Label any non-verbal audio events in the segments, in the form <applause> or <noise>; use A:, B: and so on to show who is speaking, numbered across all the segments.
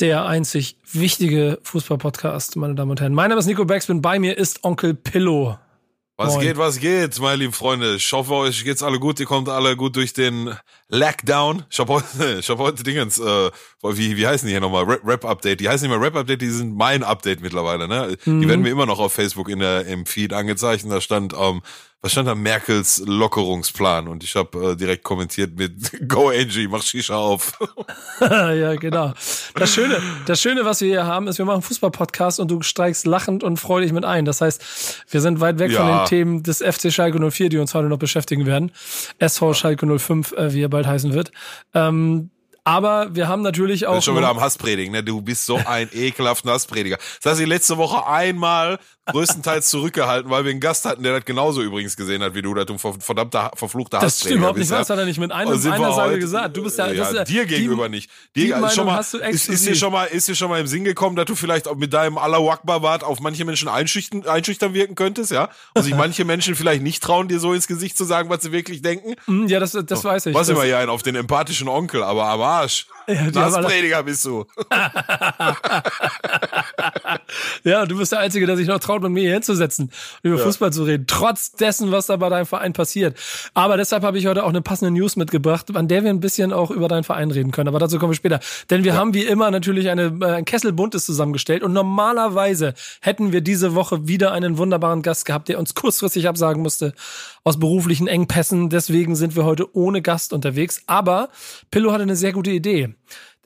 A: Der einzig wichtige Fußball-Podcast, meine Damen und Herren. Mein Name ist Nico Beckspin, bei mir ist Onkel Pillow.
B: Was
A: Moin.
B: geht, was geht, meine lieben Freunde? Ich hoffe, euch geht's alle gut. Ihr kommt alle gut durch den Lockdown. Ich habe heute, <laughs> ich hab heute Dingens, äh, wie, wie heißen die hier nochmal? Rap- Rap-Update. Die heißen nicht mehr Rap-Update, die sind mein Update mittlerweile, ne? Die werden mir immer noch auf Facebook in der, im Feed angezeigt. Und da stand, ähm, was stand da? Merkels Lockerungsplan. Und ich habe äh, direkt kommentiert mit <laughs> Go Angie, mach Shisha auf. <laughs>
A: ja, genau. Das Schöne, das Schöne, was wir hier haben, ist, wir machen Fußball-Podcast und du steigst lachend und freudig mit ein. Das heißt, wir sind weit weg von
B: Ja.
A: den Themen des FC Schalke 04, die uns heute noch beschäftigen werden. SV Schalke 05, äh, wie er bald heißen wird. Ähm, aber wir haben natürlich auch.
B: Bin schon wieder am Hasspredigen, ne? Du bist so ein <laughs> ekelhafter Hassprediger. Das hast du letzte Woche einmal größtenteils zurückgehalten, weil wir einen Gast hatten, der das genauso übrigens gesehen hat wie du, dass du verdammter, verfluchter
A: das stimmt überhaupt nicht das hat er nicht mit einem, einer
B: heute-
A: gesagt. Du bist ja,
B: ja,
A: das ja
B: dir
A: die-
B: gegenüber nicht.
A: die
B: Dir,
A: Meinung
B: schon mal,
A: hast du
B: ist, ist dir schon mal, ist dir schon mal im Sinn gekommen, dass du vielleicht auch mit deinem Allahu Akbar Bart auf manche Menschen einschüchtern, einschüchtern wirken könntest, ja? Und sich manche Menschen vielleicht nicht trauen, dir so ins Gesicht zu sagen, was sie wirklich denken?
A: Hm, Ja, das, das weiß ich.
B: Was
A: das,
B: immer hier ein auf den empathischen Onkel, aber am Arsch.
A: Ja, die
B: Hassprediger bist du. <laughs>
A: Ja, du bist der Einzige, der sich noch traut, mit mir hier hinzusetzen und über Fußball zu reden. Trotz dessen, was da bei deinem Verein passiert. Aber deshalb habe ich heute auch eine passende News mitgebracht, an der wir ein bisschen auch über deinen Verein reden können. Aber dazu kommen wir später. Denn wir haben wie immer natürlich eine, äh, ein Kessel Buntes zusammengestellt und normalerweise hätten wir diese Woche wieder einen wunderbaren Gast gehabt, der uns kurzfristig absagen musste aus beruflichen Engpässen. Deswegen sind wir heute ohne Gast unterwegs. Aber Pillow hatte eine sehr gute Idee.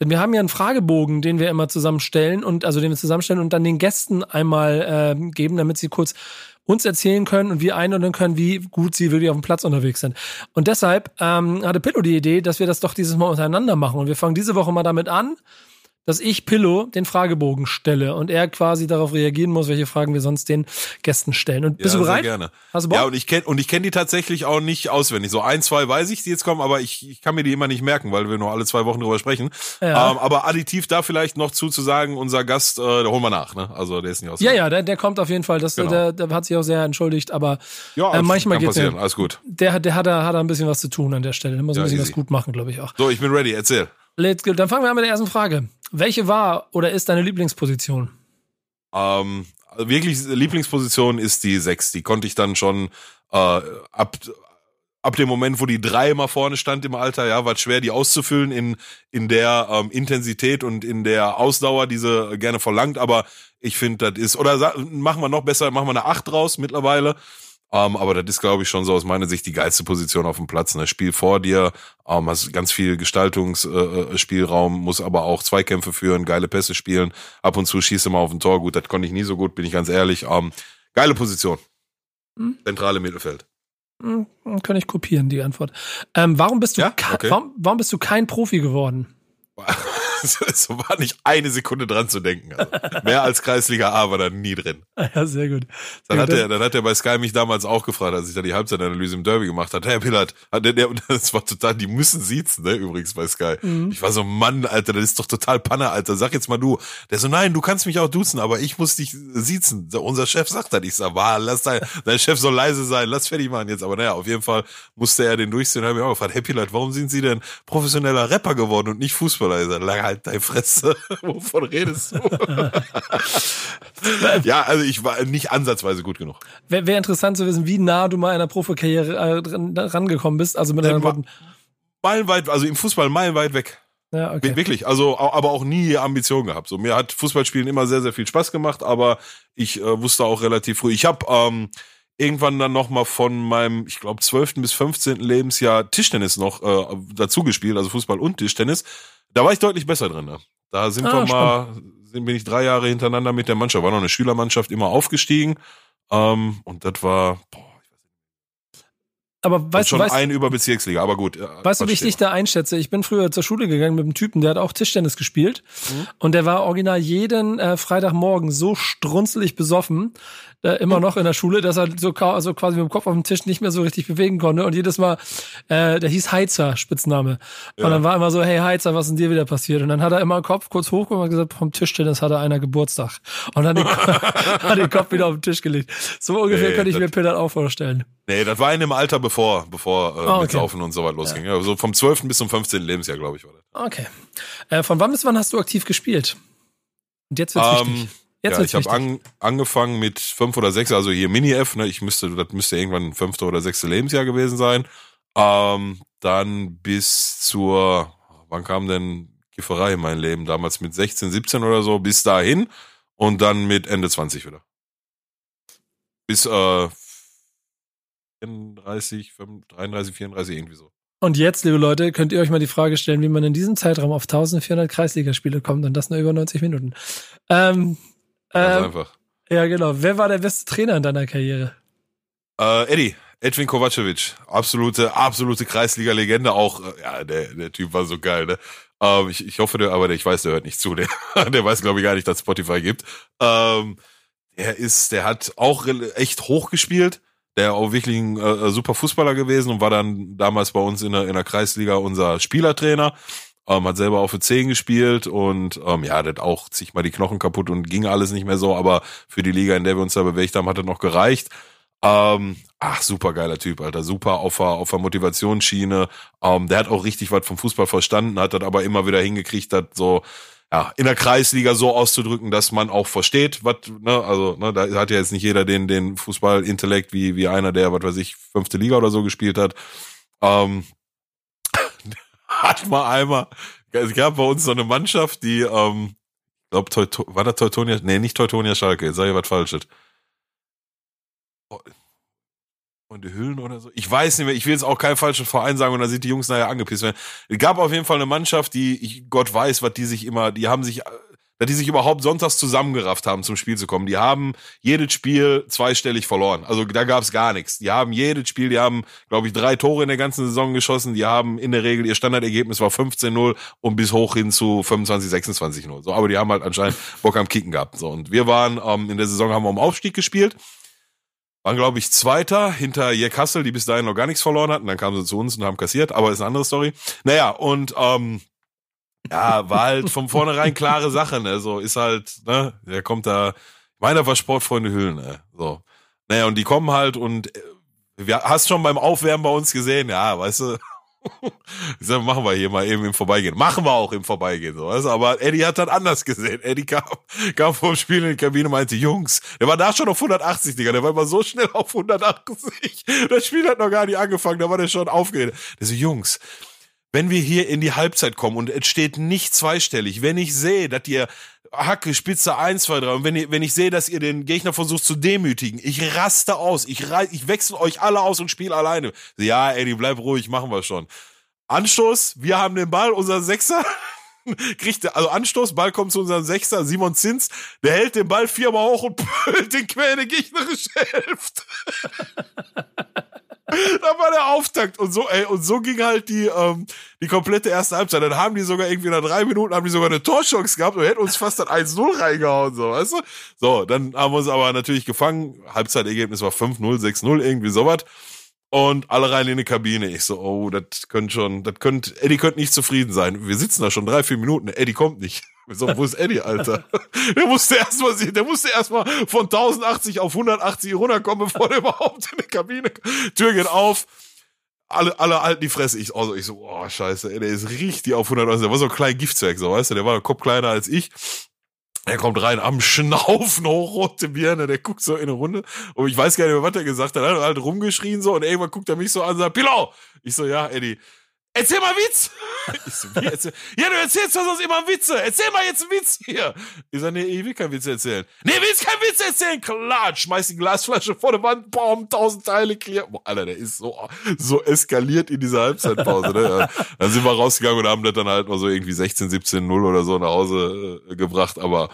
A: Denn wir haben ja einen Fragebogen, den wir immer zusammenstellen und also den wir zusammenstellen und dann den Gästen einmal ähm, geben, damit sie kurz uns erzählen können und wir einordnen können, wie gut sie wirklich auf dem Platz unterwegs sind. Und deshalb ähm, hatte Pillow die Idee, dass wir das doch dieses Mal untereinander machen. Und wir fangen diese Woche mal damit an, dass ich Pillow den Fragebogen stelle und er quasi darauf reagieren muss, welche Fragen wir sonst den Gästen stellen. Und bist
B: ja,
A: du bereit?
B: Sehr gerne.
A: Hast du Bock?
B: Ja, und ich kenne und ich kenne die tatsächlich auch nicht auswendig. So ein, zwei weiß ich, die jetzt kommen, aber ich, ich kann mir die immer nicht merken, weil wir nur alle zwei Wochen drüber sprechen.
A: Ja.
B: Ähm, aber additiv da vielleicht noch zu, zu sagen, unser Gast, äh, da holen wir nach, ne? Also der ist nicht aus.
A: ja, ja, der, der kommt auf jeden Fall. Das,
B: Genau.
A: der, der hat sich auch sehr entschuldigt, aber
B: ja
A: äh, manchmal geht's
B: passieren. Alles gut.
A: Der, hat- der hat, da, hat da ein bisschen was zu tun an der Stelle. Der muss ein
B: Ja,
A: bisschen
B: easy.
A: was gut machen, glaube ich auch.
B: So, ich bin ready. Erzähl.
A: Let's go. Dann fangen wir an mit der ersten Frage. Welche war oder ist deine Lieblingsposition?
B: Ähm, also wirklich Lieblingsposition ist die sechs. Die konnte ich dann schon äh, ab ab dem Moment, wo die drei immer vorne stand im Alter, ja, war es schwer, die auszufüllen in in der ähm, Intensität und in der Ausdauer, die sie gerne verlangt. Aber ich finde, das ist oder machen wir noch besser, machen wir eine acht draus mittlerweile. Ähm, aber das ist, glaube ich, schon so aus meiner Sicht die geilste Position auf dem Platz. Ne? Spiel vor dir, ähm, hast ganz viel Gestaltungsspielraum, äh, Spielraum, muss aber auch Zweikämpfe führen, geile Pässe spielen. Ab und zu schießt mal auf ein Tor. Gut, das konnte ich nie so gut, bin ich ganz ehrlich. Ähm, geile Position.
A: Hm.
B: Zentrale Mittelfeld.
A: Hm, kann ich kopieren, die Antwort. Ähm, warum, bist du
B: Ja? Okay.
A: warum, warum bist du kein Profi geworden? <laughs> <laughs>
B: so war nicht eine Sekunde dran zu denken. Also, mehr als Kreisliga A war da nie drin.
A: Ja, sehr gut.
B: Dann hat, er, dann hat er bei Sky mich damals auch gefragt, als ich da die Halbzeitanalyse im Derby gemacht hatte. Herr Pillard, hat der, der, <laughs> das war total, die müssen siezen, ne, übrigens bei Sky.
A: Mhm.
B: Ich war so, Mann, Alter, das ist doch total Panne, Alter. Sag jetzt mal du. Der so, nein, du kannst mich auch duzen, aber ich muss dich siezen. Unser Chef sagt das. Ich sag, war, lass dein, dein Chef soll leise sein, lass fertig machen jetzt. Aber naja, auf jeden Fall musste er den durchziehen. Da habe ich auch gefragt, Herr Pillard, warum sind Sie denn professioneller Rapper geworden und nicht Fußballer? Ich sag, halt deine Fresse. <laughs> Wovon redest du? <laughs> ja, also ich war nicht ansatzweise gut genug.
A: Wäre wär interessant zu wissen, wie nah du mal einer Profikarriere äh, rangekommen bist. Also mit
B: Äh,
A: anderen Worten.
B: meilenweit, also im Fußball meilenweit weg.
A: Ja, okay.
B: Wirklich, also aber auch nie Ambitionen gehabt. So mir hat Fußballspielen immer sehr sehr viel Spaß gemacht, aber ich äh, wusste auch relativ früh. Ich habe ähm, irgendwann dann noch mal von meinem, ich glaube 12. bis 15. Lebensjahr Tischtennis noch äh, dazu gespielt, also Fußball und Tischtennis. Da war ich deutlich besser drin. Ne? Da sind
A: Ah,
B: wir mal, sind bin ich drei Jahre hintereinander mit der Mannschaft, war noch eine Schülermannschaft immer aufgestiegen. Ähm, und das war, boah,
A: aber weißt
B: schon
A: du, weißt,
B: ein über Bezirksliga, aber gut.
A: Weißt du, wie ich dich da einschätze? Ich bin früher zur Schule gegangen mit einem Typen, der hat auch Tischtennis gespielt. Mhm. Und der war original jeden äh, Freitagmorgen so strunzelig besoffen, äh, immer noch in der Schule, dass er so also quasi mit dem Kopf auf dem Tisch nicht mehr so richtig bewegen konnte. Und jedes Mal, äh, der hieß Heizer, Spitzname. Ja. Und dann war immer so, hey Heizer, was ist denn dir wieder passiert? Und dann hat er immer den Kopf kurz hoch und gesagt, vom Tischtennis hatte einer Geburtstag. Und dann den, <laughs> hat den Kopf wieder auf den Tisch gelegt. So ungefähr nee, könnte ich mir Peter auch vorstellen.
B: Nee, das war in dem Alter bevor, bevor äh, oh, okay. mit Saufen und so weit losging. Ja. Also vom 12. bis zum 15. Lebensjahr, glaube ich, war
A: das. Okay. Äh, von wann bis wann hast du aktiv gespielt? Und jetzt wird's um, wichtig. Jetzt
B: ja, ich habe an, angefangen mit fünf oder sechs, also hier Mini-F, ne, ich müsste, das müsste irgendwann fünfte oder sechste Lebensjahr gewesen sein. Ähm, dann bis zur, wann kam denn Kifferei in mein Leben? Damals mit 16, 17 oder so, bis dahin und dann mit Ende 20 wieder. Bis äh, 34, 33, 34, irgendwie so.
A: Und jetzt, liebe Leute, könnt ihr euch mal die Frage stellen, wie man in diesem Zeitraum auf 1400 Kreisligaspiele kommt und das nur über 90 Minuten. Ähm, Ganz ähm, einfach. Ja, genau. Wer war der beste Trainer in deiner Karriere?
B: Äh, Eddie. Edwin Kovacevic. Absolute, absolute Kreisliga-Legende auch. Äh, ja, der, der Typ war so geil, ne? Ähm, ich, ich hoffe, der, aber der, ich weiß, der hört nicht zu. Der, <laughs> der weiß, glaube ich, gar nicht, dass Spotify gibt. Ähm, der ist, der hat auch echt hoch gespielt. Der auch wirklich ein äh, super Fußballer gewesen und war dann damals bei uns in der, in der Kreisliga unser Spielertrainer ähm, hat selber auf der 10 gespielt und ähm, ja, das auch sich mal die Knochen kaputt und ging alles nicht mehr so, aber für die Liga, in der wir uns da bewegt haben, hat das noch gereicht. Ähm, ach, super geiler Typ, Alter. Super auf der, auf der Motivationsschiene. Ähm, der hat auch richtig was vom Fußball verstanden, hat das aber immer wieder hingekriegt, das so, ja, in der Kreisliga so auszudrücken, dass man auch versteht, was, ne, also, ne, da hat ja jetzt nicht jeder den, den Fußballintellekt wie, wie einer, der, was weiß ich, fünfte Liga oder so gespielt hat. Ähm, <laughs> hat mal einmal, es gab bei uns so eine Mannschaft, die, ähm, glaub, Teuto, war das Teutonia, nee, nicht Teutonia Schalke, jetzt sag ich was Falsches. Und Hüllen oder so. Ich weiß nicht mehr, ich will jetzt auch keinen falschen Verein sagen und da sind die Jungs nachher angepisst werden. Es gab auf jeden Fall eine Mannschaft, die, ich, Gott weiß, was die sich immer, die haben sich dass die sich überhaupt sonntags zusammengerafft haben, zum Spiel zu kommen. Die haben jedes Spiel zweistellig verloren. Also da gab's gar nichts. Die haben jedes Spiel, die haben, glaube ich, drei Tore in der ganzen Saison geschossen. Die haben in der Regel, ihr Standardergebnis war 15-0 und bis hoch hin zu 25, 26-0. So, aber die haben halt anscheinend Bock am Kicken gehabt. So, und wir waren ähm, in der Saison haben wir um Aufstieg gespielt. Waren, glaube ich, Zweiter hinter Jack Hassel, die bis dahin noch gar nichts verloren hatten. Dann kamen sie zu uns und haben kassiert, aber ist eine andere Story. Naja, und ähm, ja, war halt von vornherein klare Sache, ne? So ist halt, ne? Der kommt da, meiner war Sportfreunde Hüllen, ne? So. Naja, und die kommen halt und äh, wir, hast schon beim Aufwärmen bei uns gesehen, ja, weißt du, so, machen wir hier mal eben im Vorbeigehen. Machen wir auch im Vorbeigehen, so? Aber Eddie hat das anders gesehen. Eddie kam, kam vom Spiel in die Kabine und meinte, Jungs, der war da schon auf 180, Digga, der war immer so schnell auf 180. Das Spiel hat noch gar nicht angefangen, da war der schon aufgeregt. Der so, Jungs, wenn wir hier in die Halbzeit kommen und es steht nicht zweistellig, wenn ich sehe, dass ihr Hacke, Spitze 1, 2, 3 und wenn, ihr, wenn ich sehe, dass ihr den Gegner versucht zu demütigen, ich raste aus, ich, ich wechsle euch alle aus und spiele alleine. Ja, Eddie, bleib ruhig, machen wir schon. Anstoß, wir haben den Ball, unser Sechser <laughs> kriegt also Anstoß, Ball kommt zu unserem Sechser, Simon Zins, der hält den Ball viermal hoch und <laughs> pölt den quer in die gegnerische Hälfte. <laughs> da war der Auftakt und so, ey, und so ging halt die, ähm, die komplette erste Halbzeit. Dann haben die sogar irgendwie nach drei Minuten haben die sogar eine Torchance gehabt und hätten uns fast dann 1-0 reingehauen, so, weißt du? So, dann haben wir uns aber natürlich gefangen. Halbzeitergebnis war 5-0, 6-0, irgendwie sowas. Und alle rein in die Kabine. Ich so, oh, das könnte schon, das könnte, Eddie könnte nicht zufrieden sein. Wir sitzen da schon drei, vier Minuten. Eddie kommt nicht. So, wo ist Eddie, Alter? Der musste erstmal, der musste erstmal von 1080 auf 180 runterkommen, bevor der <laughs> überhaupt in die Kabine, Tür geht auf. Alle, alle halten die Fresse. Ich, also, ich so, oh, scheiße, ey, der ist richtig auf 180. Der war so ein kleiner Giftzwerg, so, weißt du, der war ein Kopf kleiner als ich. Er kommt rein am Schnaufen, hochrote Birne, der guckt so in eine Runde. Und ich weiß gar nicht mehr, was er gesagt hat. Er hat halt rumgeschrien so und irgendwann guckt er mich so an und sagt, Pilau! Ich so, ja, Eddie Erzähl mal Witz! <laughs> Wie erzähl? Ja, du erzählst doch sonst immer Witze. Erzähl mal jetzt einen Witz hier. Ich so, nee, ich will keinen Witz erzählen. Nee, willst keinen Witz erzählen? Klar, schmeiß die Glasflasche vor der Wand, boom, tausend Teile clear. Boah, Alter, der ist so, so eskaliert in dieser Halbzeitpause, ne? Dann sind wir rausgegangen und haben das dann halt mal so irgendwie 16, 17, 0 oder so nach Hause äh, gebracht, aber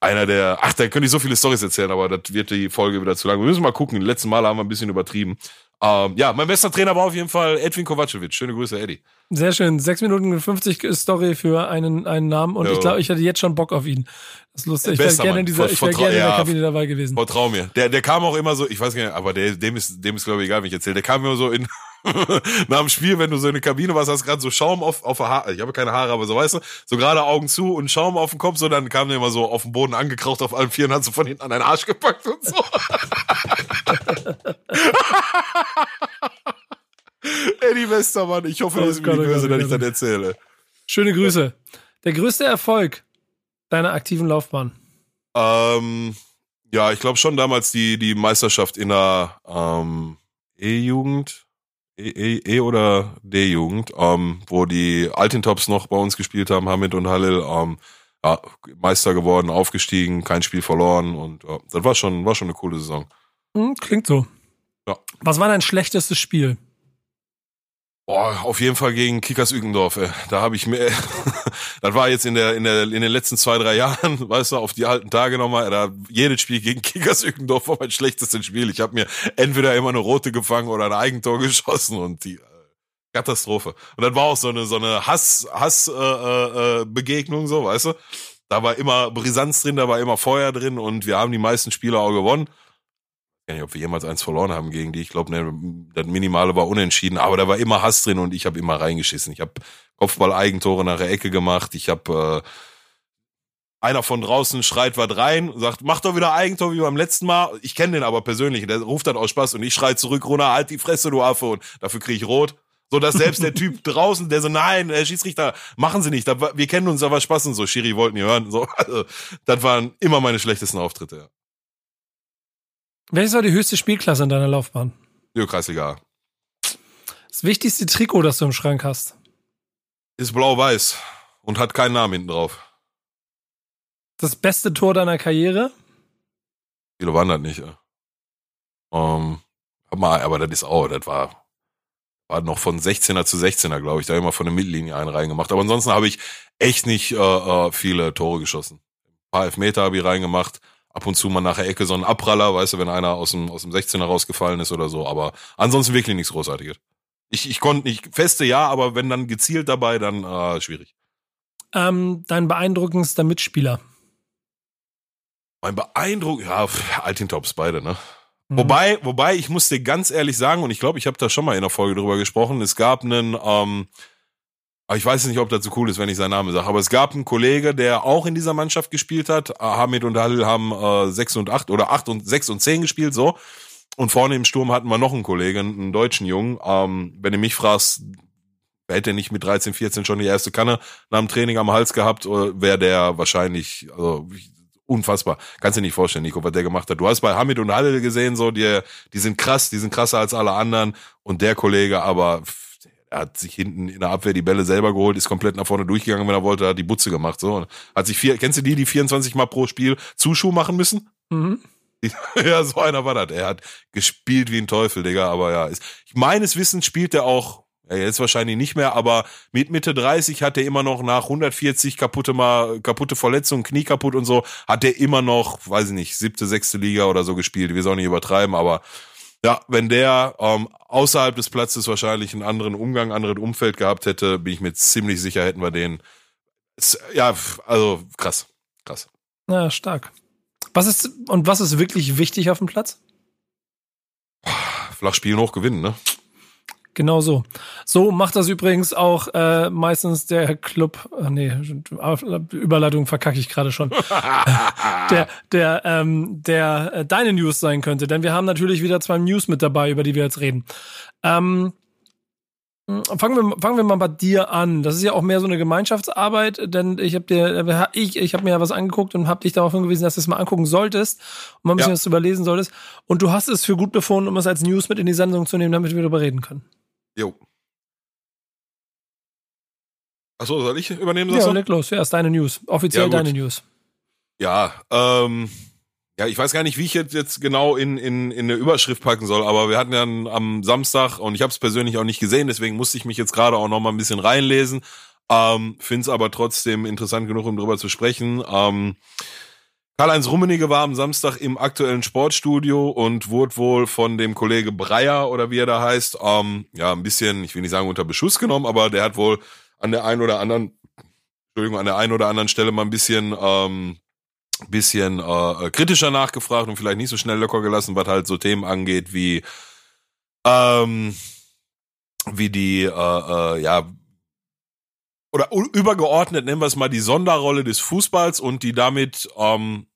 B: einer der, ach, da könnte ich so viele Stories erzählen, aber das wird die Folge wieder zu lang. Wir müssen mal gucken. Die letzten Male haben wir ein bisschen übertrieben. Ähm, ja, mein bester Trainer war auf jeden Fall Edwin Kovacevic. Schöne Grüße, Eddie.
A: Sehr schön. Sechs Minuten und 50 Story für einen, einen Namen und jo. ich glaube, ich hätte jetzt schon Bock auf ihn. Das ist lustig. Ich wäre gerne, in, dieser, ich wär gerne in der Kabine dabei gewesen.
B: Vertrau mir. Der, der kam auch immer so, ich weiß gar nicht, aber der, dem ist, dem ist glaube ich egal, wie ich erzähle. Der kam immer so in, <laughs> nach dem Spiel, wenn du so in der Kabine warst, hast gerade so Schaum auf, auf der Haare, ich habe keine Haare, aber so weißt du, so gerade Augen zu und Schaum auf dem Kopf, so dann kam der immer so auf den Boden angekraucht auf allen Vieren, hat so von hinten an deinen Arsch gepackt und so. <laughs> Eddie Westermann, ich hoffe, das ist mir nicht böse, dass ich das erzähle.
A: Schöne Grüße. Der größte Erfolg deiner aktiven Laufbahn?
B: Ähm, ja, ich glaube schon damals die, die Meisterschaft in der ähm, E-Jugend. E, e, e oder D-Jugend, ähm, wo die Altintops noch bei uns gespielt haben, Hamid und Halil, ähm, ja, Meister geworden, aufgestiegen, kein Spiel verloren und ja, das war schon, war schon eine coole Saison.
A: Hm, klingt so.
B: Ja.
A: Was war dein schlechtestes Spiel?
B: Boah, auf jeden Fall gegen Kickers Ügendorf. Ey. Da habe ich mir, <laughs> das war jetzt in der in der in den letzten zwei drei Jahren, <laughs> weißt du, auf die alten Tage nochmal. Da jedes Spiel gegen Kickers Ügendorf war mein schlechtestes Spiel. Ich habe mir entweder immer eine rote gefangen oder ein Eigentor <laughs> geschossen und die äh, Katastrophe. Und das war auch so eine so eine Hass Hass äh, äh, äh, Begegnung so, weißt du. Da war immer Brisanz drin, da war immer Feuer drin und wir haben die meisten Spiele auch gewonnen weiß nicht, ob wir jemals eins verloren haben gegen die. Ich glaube, ne, das Minimale war unentschieden, aber da war immer Hass drin und ich habe immer reingeschissen. Ich habe Kopfball-Eigentore nach der Ecke gemacht. Ich habe äh, einer von draußen schreit was rein, sagt, mach doch wieder Eigentor wie beim letzten Mal. Ich kenne den aber persönlich, der ruft dann aus Spaß und ich schrei zurück, runter, halt die Fresse, du Affe, und dafür kriege ich rot. So dass selbst der Typ <laughs> draußen, der so, nein, der Schiedsrichter, machen Sie nicht, wir kennen uns, aber Spaß und so, Schiri wollten ihr hören. So, also, das waren immer meine schlechtesten Auftritte, ja.
A: Welches war die höchste Spielklasse in deiner Laufbahn?
B: Ja, Kreisliga.
A: Das wichtigste Trikot, das du im Schrank hast?
B: Ist blau-weiß und hat keinen Namen hinten drauf.
A: Das beste Tor deiner Karriere?
B: Viele waren das nicht. Ja. Ähm, aber das ist auch, das war, war noch von 16er zu 16er, glaube ich. Da habe ich mal von der Mittellinie einen reingemacht. Aber ansonsten habe ich echt nicht äh, äh, viele Tore geschossen. Ein paar Elfmeter habe ich reingemacht ab und zu mal nach der Ecke so ein Abpraller, weißt du, wenn einer aus dem, aus dem 16er rausgefallen ist oder so. Aber ansonsten wirklich nichts Großartiges. Ich, ich konnte nicht, feste ja, aber wenn dann gezielt dabei, dann äh, schwierig.
A: Ähm, dein beeindruckendster Mitspieler?
B: Mein beeindruck, ja, Altintops beide, ne? Mhm. Wobei, wobei, ich muss dir ganz ehrlich sagen, und ich glaube, ich habe da schon mal in der Folge drüber gesprochen, es gab einen, ähm, ich weiß nicht, ob das so cool ist, wenn ich seinen Namen sage. Aber es gab einen Kollege, der auch in dieser Mannschaft gespielt hat. Hamid und Halil haben äh, 6 und 8 oder 8 und 6 und 10 gespielt, so. Und vorne im Sturm hatten wir noch einen Kollegen, einen deutschen Jungen. Ähm, wenn du mich fragst, hätte er nicht mit 13, 14 schon die erste Kanne nach dem Training am Hals gehabt, wäre der wahrscheinlich, also unfassbar. Kannst du dir nicht vorstellen, Nico, was der gemacht hat. Du hast bei Hamid und Halil gesehen, so, die, die sind krass, die sind krasser als alle anderen. Und der Kollege aber er hat sich hinten in der Abwehr die Bälle selber geholt, ist komplett nach vorne durchgegangen, wenn er wollte, hat die Butze gemacht. So. Hat sich vier, kennst du die, die 24 Mal pro Spiel Zuschuh machen müssen? Mhm. <laughs> Ja, so einer war das. Er hat gespielt wie ein Teufel, Digga, aber ja. Ist, meines Wissens spielt er auch, ja, jetzt wahrscheinlich nicht mehr, aber mit Mitte 30 hat er immer noch nach 140 kaputte mal, kaputte Verletzungen, Knie kaputt und so, hat er immer noch, weiß ich nicht, siebte, sechste Liga oder so gespielt. Wir sollen nicht übertreiben, aber ja, wenn der ähm, außerhalb des Platzes wahrscheinlich einen anderen Umgang, anderen Umfeld gehabt hätte, bin ich mir ziemlich sicher, hätten wir den. Ja, also krass, krass.
A: Ja, stark. Was ist und was ist wirklich wichtig auf dem Platz?
B: Flach spielen hoch gewinnen, ne?
A: Genau so. So macht das übrigens auch äh, meistens der Club. Äh, nee, Überleitung verkacke ich gerade schon. <laughs> der, der, ähm, der äh, deine News sein könnte, denn wir haben natürlich wieder zwei News mit dabei, über die wir jetzt reden. Ähm, Fangen wir, fangen wir mal bei dir an. Das ist ja auch mehr so eine Gemeinschaftsarbeit, denn ich habe dir, ich, ich habe mir ja was angeguckt und habe dich darauf hingewiesen, dass du es mal angucken solltest und mal ein bisschen ja. was drüber lesen solltest. Und du hast es für gut befunden, um es als News mit in die Sendung zu nehmen, damit wir darüber reden können.
B: Jo. Achso, soll ich übernehmen?
A: Ja, leg los. Ja, ist deine News. Offiziell ja, deine News.
B: Ja, ähm, ja, ich weiß gar nicht, wie ich jetzt, jetzt genau in, in, in eine Überschrift packen soll, aber wir hatten ja am Samstag und ich habe es persönlich auch nicht gesehen, deswegen musste ich mich jetzt gerade auch noch mal ein bisschen reinlesen. Ähm, Finde es aber trotzdem interessant genug, um drüber zu sprechen. Ähm, Karl-Heinz Rummenigge war am Samstag im aktuellen Sportstudio und wurde wohl von dem Kollege Breyer oder wie er da heißt, ähm, ja, ein bisschen, ich will nicht sagen unter Beschuss genommen, aber der hat wohl an der einen oder anderen, Entschuldigung, an der einen oder anderen Stelle mal ein bisschen, ähm, bisschen äh, kritischer nachgefragt und vielleicht nicht so schnell locker gelassen, was halt so Themen angeht wie, ähm, wie die, äh, äh, ja, oder übergeordnet nennen wir es mal die Sonderrolle des Fußballs und die damit ähm,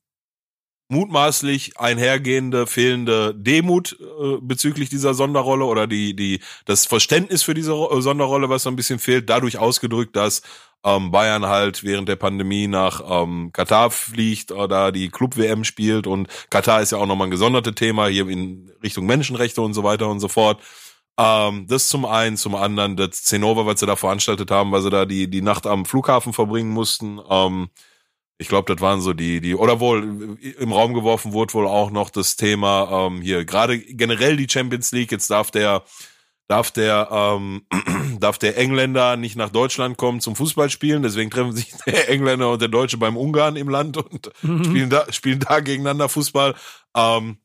B: mutmaßlich einhergehende fehlende Demut äh, bezüglich dieser Sonderrolle oder die die das Verständnis für diese äh, Sonderrolle, was so ein bisschen fehlt, dadurch ausgedrückt, dass ähm, Bayern halt während der Pandemie nach ähm, Katar fliegt oder die Club WM spielt und Katar ist ja auch nochmal ein gesondertes Thema hier in Richtung Menschenrechte und so weiter und so fort. Ähm, das zum einen, zum anderen das Zinnober, was sie da veranstaltet haben, weil sie da die, die Nacht am Flughafen verbringen mussten. Ähm, ich glaube, das waren so die, die, oder wohl im Raum geworfen wurde wohl auch noch das Thema ähm, hier, gerade generell die Champions League, jetzt darf der, darf der, ähm, <clears throat> darf der Engländer nicht nach Deutschland kommen zum Fußballspielen, deswegen treffen sich <laughs> der Engländer und der Deutsche beim Ungarn im Land und mhm. spielen da, spielen da gegeneinander Fußball. Ähm,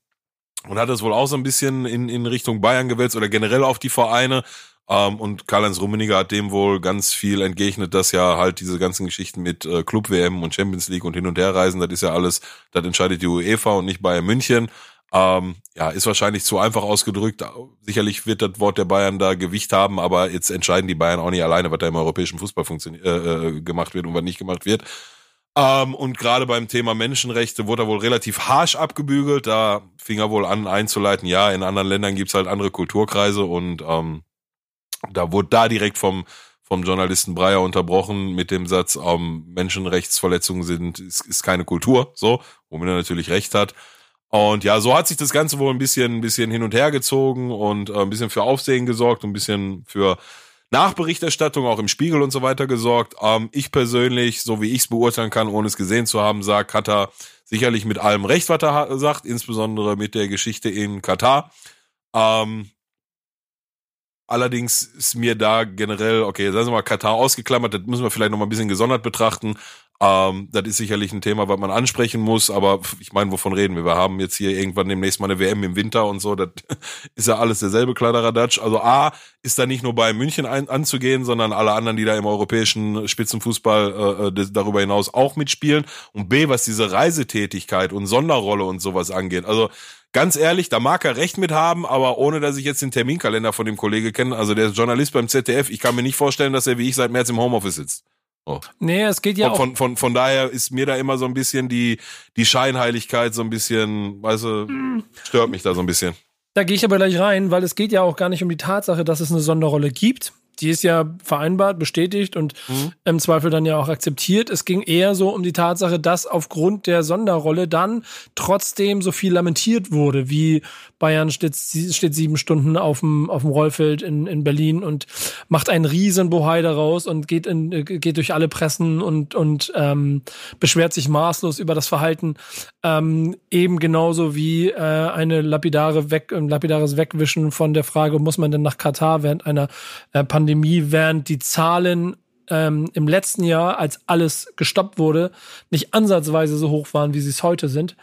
B: und hat das wohl auch so ein bisschen in, in Richtung Bayern gewälzt oder generell auf die Vereine. Ähm, und Karl-Heinz Rummenigge hat dem wohl ganz viel entgegnet, dass ja halt diese ganzen Geschichten mit äh, Club-WM und Champions League und hin und her reisen, das ist ja alles, das entscheidet die UEFA und nicht Bayern München. Ähm, ja, ist wahrscheinlich zu einfach ausgedrückt. Sicherlich wird das Wort der Bayern da Gewicht haben, aber jetzt entscheiden die Bayern auch nicht alleine, was da im europäischen Fußball funktioniert, äh, äh, gemacht wird und was nicht gemacht wird. Ähm, und gerade beim Thema Menschenrechte wurde er wohl relativ harsh abgebügelt. Da fing er wohl an einzuleiten, ja, in anderen Ländern gibt's halt andere Kulturkreise und ähm, da wurde da direkt vom, vom Journalisten Breyer unterbrochen mit dem Satz, ähm, Menschenrechtsverletzungen sind, ist, ist keine Kultur, so, womit er natürlich recht hat. Und ja, so hat sich das Ganze wohl ein bisschen, ein bisschen hin und her gezogen und äh, ein bisschen für Aufsehen gesorgt, ein bisschen für Nachberichterstattung auch im Spiegel und so weiter gesorgt. Ähm, ich persönlich, so wie ich es beurteilen kann, ohne es gesehen zu haben, sagt, hat er sicherlich mit allem recht, was er sagt, insbesondere mit der Geschichte in Katar. Ähm, Allerdings ist mir da generell, okay, sagen wir mal Katar ausgeklammert, das müssen wir vielleicht noch mal ein bisschen gesondert betrachten. Ähm, das ist sicherlich ein Thema, was man ansprechen muss, aber ich meine, wovon reden wir? Wir haben jetzt hier irgendwann demnächst mal eine WM im Winter und so, das <laughs> ist ja alles derselbe Kladderadatsch. Also A, ist da nicht nur bei München ein, anzugehen, sondern alle anderen, die da im europäischen Spitzenfußball äh, äh darüber hinaus auch mitspielen. Und B, was diese Reisetätigkeit und Sonderrolle und sowas angeht. Also ganz ehrlich, da mag er recht mit haben, aber ohne dass ich jetzt den Terminkalender von dem Kollege kenne, also der ist Journalist beim ZDF, ich kann mir nicht vorstellen, dass er wie ich seit März im Homeoffice sitzt.
A: Oh. Nee, es geht ja
B: von,
A: auch.
B: Von, von, von daher ist mir da immer so ein bisschen die, die Scheinheiligkeit so ein bisschen, weißt du, hm. stört mich da so ein bisschen.
A: Da gehe ich aber gleich rein, weil es geht ja auch gar nicht um die Tatsache, dass es eine Sonderrolle gibt die ist ja vereinbart, bestätigt und mhm. im Zweifel dann ja auch akzeptiert. Es ging eher so um die Tatsache, dass aufgrund der Sonderrolle dann trotzdem so viel lamentiert wurde, wie Bayern steht, steht sieben Stunden auf dem, auf dem Rollfeld in, in Berlin und macht einen riesen Bohai daraus und geht, in, geht durch alle Pressen und, und ähm, beschwert sich maßlos über das Verhalten. Ähm, eben genauso wie äh, eine lapidare Weg, ein lapidares Wegwischen von der Frage, muss man denn nach Katar während einer äh, Pandemie während die Zahlen ähm, im letzten Jahr, als alles gestoppt wurde, nicht ansatzweise so hoch waren, wie sie es heute sind.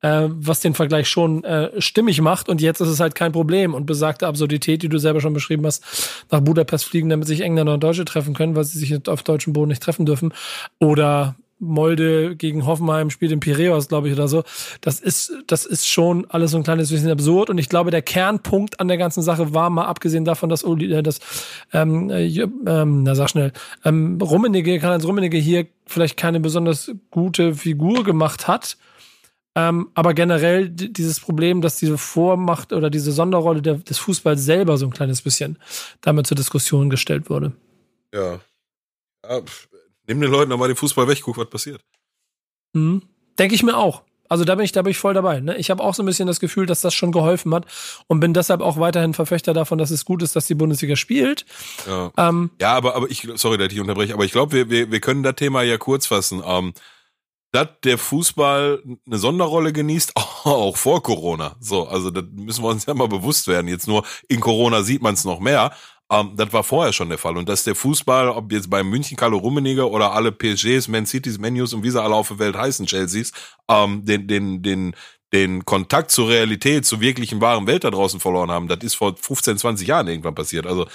A: Äh, was den Vergleich schon äh, stimmig macht. Und jetzt ist es halt kein Problem. Und besagte Absurdität, die du selber schon beschrieben hast, nach Budapest fliegen, damit sich Engländer und Deutsche treffen können, weil sie sich auf deutschem Boden nicht treffen dürfen. Oder Molde gegen Hoffenheim spielt in Piräus, glaube ich, oder so. Das ist, das ist schon alles so ein kleines bisschen absurd. Und ich glaube, der Kernpunkt an der ganzen Sache war, mal abgesehen davon, dass Uli, äh, dass, ähm, äh, ähm, na sag schnell, ähm, Rummenigge, Karl-Heinz Rummenigge hier vielleicht keine besonders gute Figur gemacht hat. Ähm, aber generell dieses Problem, dass diese Vormacht oder diese Sonderrolle der, des Fußballs selber so ein kleines bisschen damit zur Diskussion gestellt wurde.
B: Ja. ja Nimm den Leuten aber den Fußball weg, guck, was passiert.
A: Mhm. Denke ich mir auch. Also da bin ich, da bin ich voll dabei. Ne? Ich habe auch so ein bisschen das Gefühl, dass das schon geholfen hat und bin deshalb auch weiterhin Verfechter davon, dass es gut ist, dass die Bundesliga spielt.
B: Ja, ähm, ja aber, aber ich, sorry, dass ich unterbreche, aber ich glaube, wir, wir, wir können das Thema ja kurz fassen. Ähm, dass der Fußball eine Sonderrolle genießt, <laughs> auch vor Corona. So, also das müssen wir uns ja mal bewusst werden. Jetzt nur in Corona sieht man es noch mehr. Ähm, das war vorher schon der Fall. Und dass der Fußball, ob jetzt bei München Carlo Rummenigge oder alle PSGs, Man Cities, Menus und wie sie alle auf der Welt heißen, Chelseas, ähm, den, den, den, den Kontakt zur Realität, zur wirklichen wahren Welt da draußen verloren haben, das ist vor 15, 20 Jahren irgendwann passiert. Also,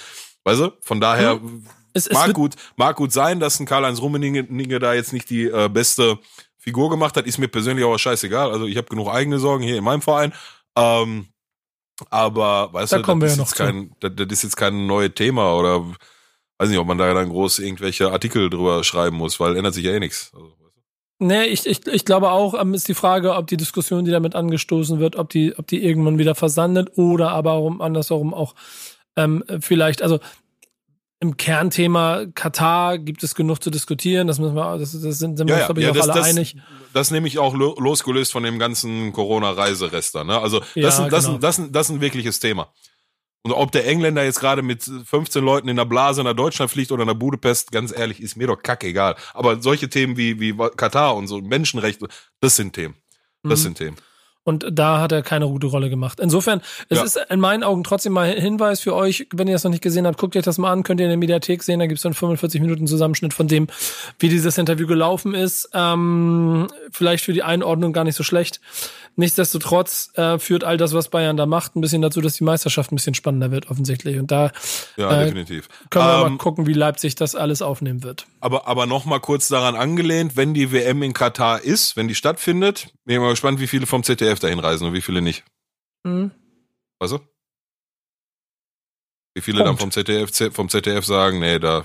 B: weißt du, von daher
A: hm. es, es
B: mag gut, mag gut sein, dass ein Karl-Heinz Rummenigge da jetzt nicht die äh, beste Figur gemacht hat, ist mir persönlich aber scheißegal. Also ich habe genug eigene Sorgen hier in meinem Verein. Ähm, aber weißt
A: da
B: du, das, ist
A: ja
B: jetzt kein, das, das ist jetzt kein neues Thema oder weiß nicht, ob man da dann groß irgendwelche Artikel drüber schreiben muss, weil ändert sich ja eh nichts. Also?
A: Nee, ich, ich, ich glaube auch, ähm, ist die Frage, ob die Diskussion, die damit angestoßen wird, ob die, ob die irgendwann wieder versandet oder aber auch andersherum auch ähm, vielleicht, also im Kernthema Katar gibt es genug zu diskutieren. Das müssen wir, das, das sind, sind wir uns, glaube ich, auch
B: das,
A: alle
B: das,
A: einig.
B: Das nehme ich auch lo- losgelöst von dem ganzen Corona-Reiserest da. Ne? Also das,
A: Ja,
B: sind, das,
A: genau.
B: sind, das, sind, das ist ein wirkliches Thema. Und ob der Engländer jetzt gerade mit 15 Leuten in der Blase nach Deutschland fliegt oder nach Budapest, ganz ehrlich, ist mir doch kackegal. Aber solche Themen wie, wie Katar und so Menschenrechte, das sind Themen. Das
A: Mhm.
B: sind Themen.
A: Und da hat er keine gute Rolle gemacht. Insofern, es
B: Ja.
A: ist in meinen Augen trotzdem mal ein Hinweis für euch, wenn ihr das noch nicht gesehen habt, guckt euch das mal an, könnt ihr in der Mediathek sehen, da gibt es einen 45 Minuten Zusammenschnitt von dem, wie dieses Interview gelaufen ist. Ähm, vielleicht für die Einordnung gar nicht so schlecht. Nichtsdestotrotz äh, führt all das, was Bayern da macht, ein bisschen dazu, dass die Meisterschaft ein bisschen spannender wird, offensichtlich. Und da
B: Ja,
A: Äh,
B: definitiv.
A: können wir
B: Ähm,
A: mal gucken, wie Leipzig das alles aufnehmen wird.
B: Aber, aber noch mal kurz daran angelehnt, wenn die WM in Katar ist, wenn die stattfindet, bin ich mal gespannt, wie viele vom ZDF dahin reisen und wie viele nicht.
A: Mhm.
B: Weißt du? Wie viele
A: Punkt.
B: dann vom ZDF, vom ZDF sagen, nee, da,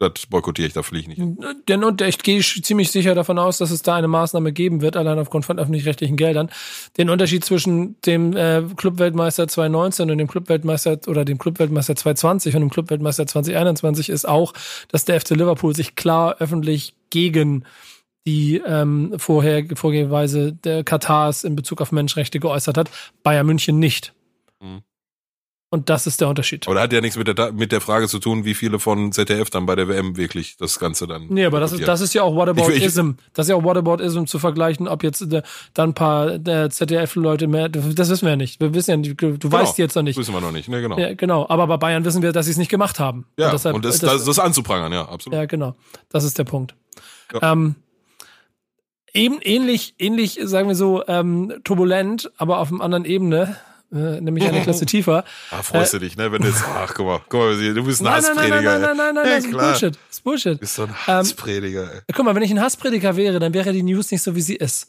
B: das boykottiere ich, da fliege ich nicht.
A: Denn und ich gehe ziemlich sicher davon aus, dass es da eine Maßnahme geben wird, allein aufgrund von öffentlich-rechtlichen Geldern. Den Unterschied zwischen dem äh, Clubweltmeister 2019 und dem Clubweltmeister oder dem Clubweltmeister 2020 und dem Clubweltmeister 2021 ist auch, dass der FC Liverpool sich klar öffentlich gegen die ähm, vorher Vorgehensweise der Katars in Bezug auf Menschenrechte geäußert hat. Bayern München nicht.
B: Mhm.
A: Und das ist der Unterschied.
B: Aber das hat ja nichts mit der, mit der Frage zu tun, wie viele von ZDF dann bei der WM wirklich das Ganze dann.
A: Nee, aber das ist, das ist ja auch Whataboutism. Das ist ja auch Whataboutism zu vergleichen, ob jetzt äh, dann ein paar äh, ZDF-Leute mehr, das wissen wir ja nicht. Wir wissen ja du
B: Genau.
A: weißt jetzt noch nicht.
B: Wissen wir noch nicht, ne, genau.
A: Ja, genau. Aber bei Bayern wissen wir, dass sie es nicht gemacht haben.
B: Ja, und,
A: deshalb-
B: das, das, das anzuprangern, ja, absolut.
A: ja, genau. Das ist der Punkt.
B: Ja.
A: Ähm, eben ähnlich, ähnlich, sagen wir so, ähm, turbulent, aber auf einer anderen Ebene, äh, nämlich eine Klasse <laughs> tiefer.
B: Ah, freust du dich, ne, wenn du jetzt, ach, guck mal, guck mal, du bist ein
A: Nein, nein, nein,
B: Hassprediger.
A: nein, nein, nein, nein,
B: ey.
A: das
B: Ja,
A: ist
B: klar.
A: Bullshit. Das ist Bullshit.
B: Du bist so ein
A: Ähm,
B: Hassprediger, ey.
A: Guck mal, wenn ich ein Hassprediger wäre, dann wäre die News nicht so, wie sie ist.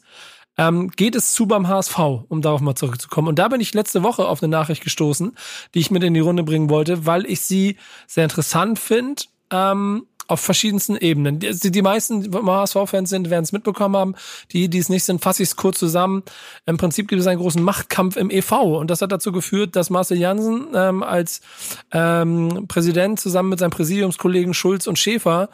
A: Ähm, geht es zu beim HSV, um darauf mal zurückzukommen. Und da bin ich letzte Woche auf eine Nachricht gestoßen, die ich mit in die Runde bringen wollte, weil ich sie sehr interessant finde. Ähm, auf verschiedensten Ebenen. Die, die meisten HSV-Fans sind, werden es mitbekommen haben. Die, die es nicht sind, fasse ich es kurz zusammen. Im Prinzip gibt es einen großen Machtkampf im EV und das hat dazu geführt, dass Marcel Jansen ähm, als ähm, Präsident zusammen mit seinen Präsidiumskollegen Schulz und Schäfer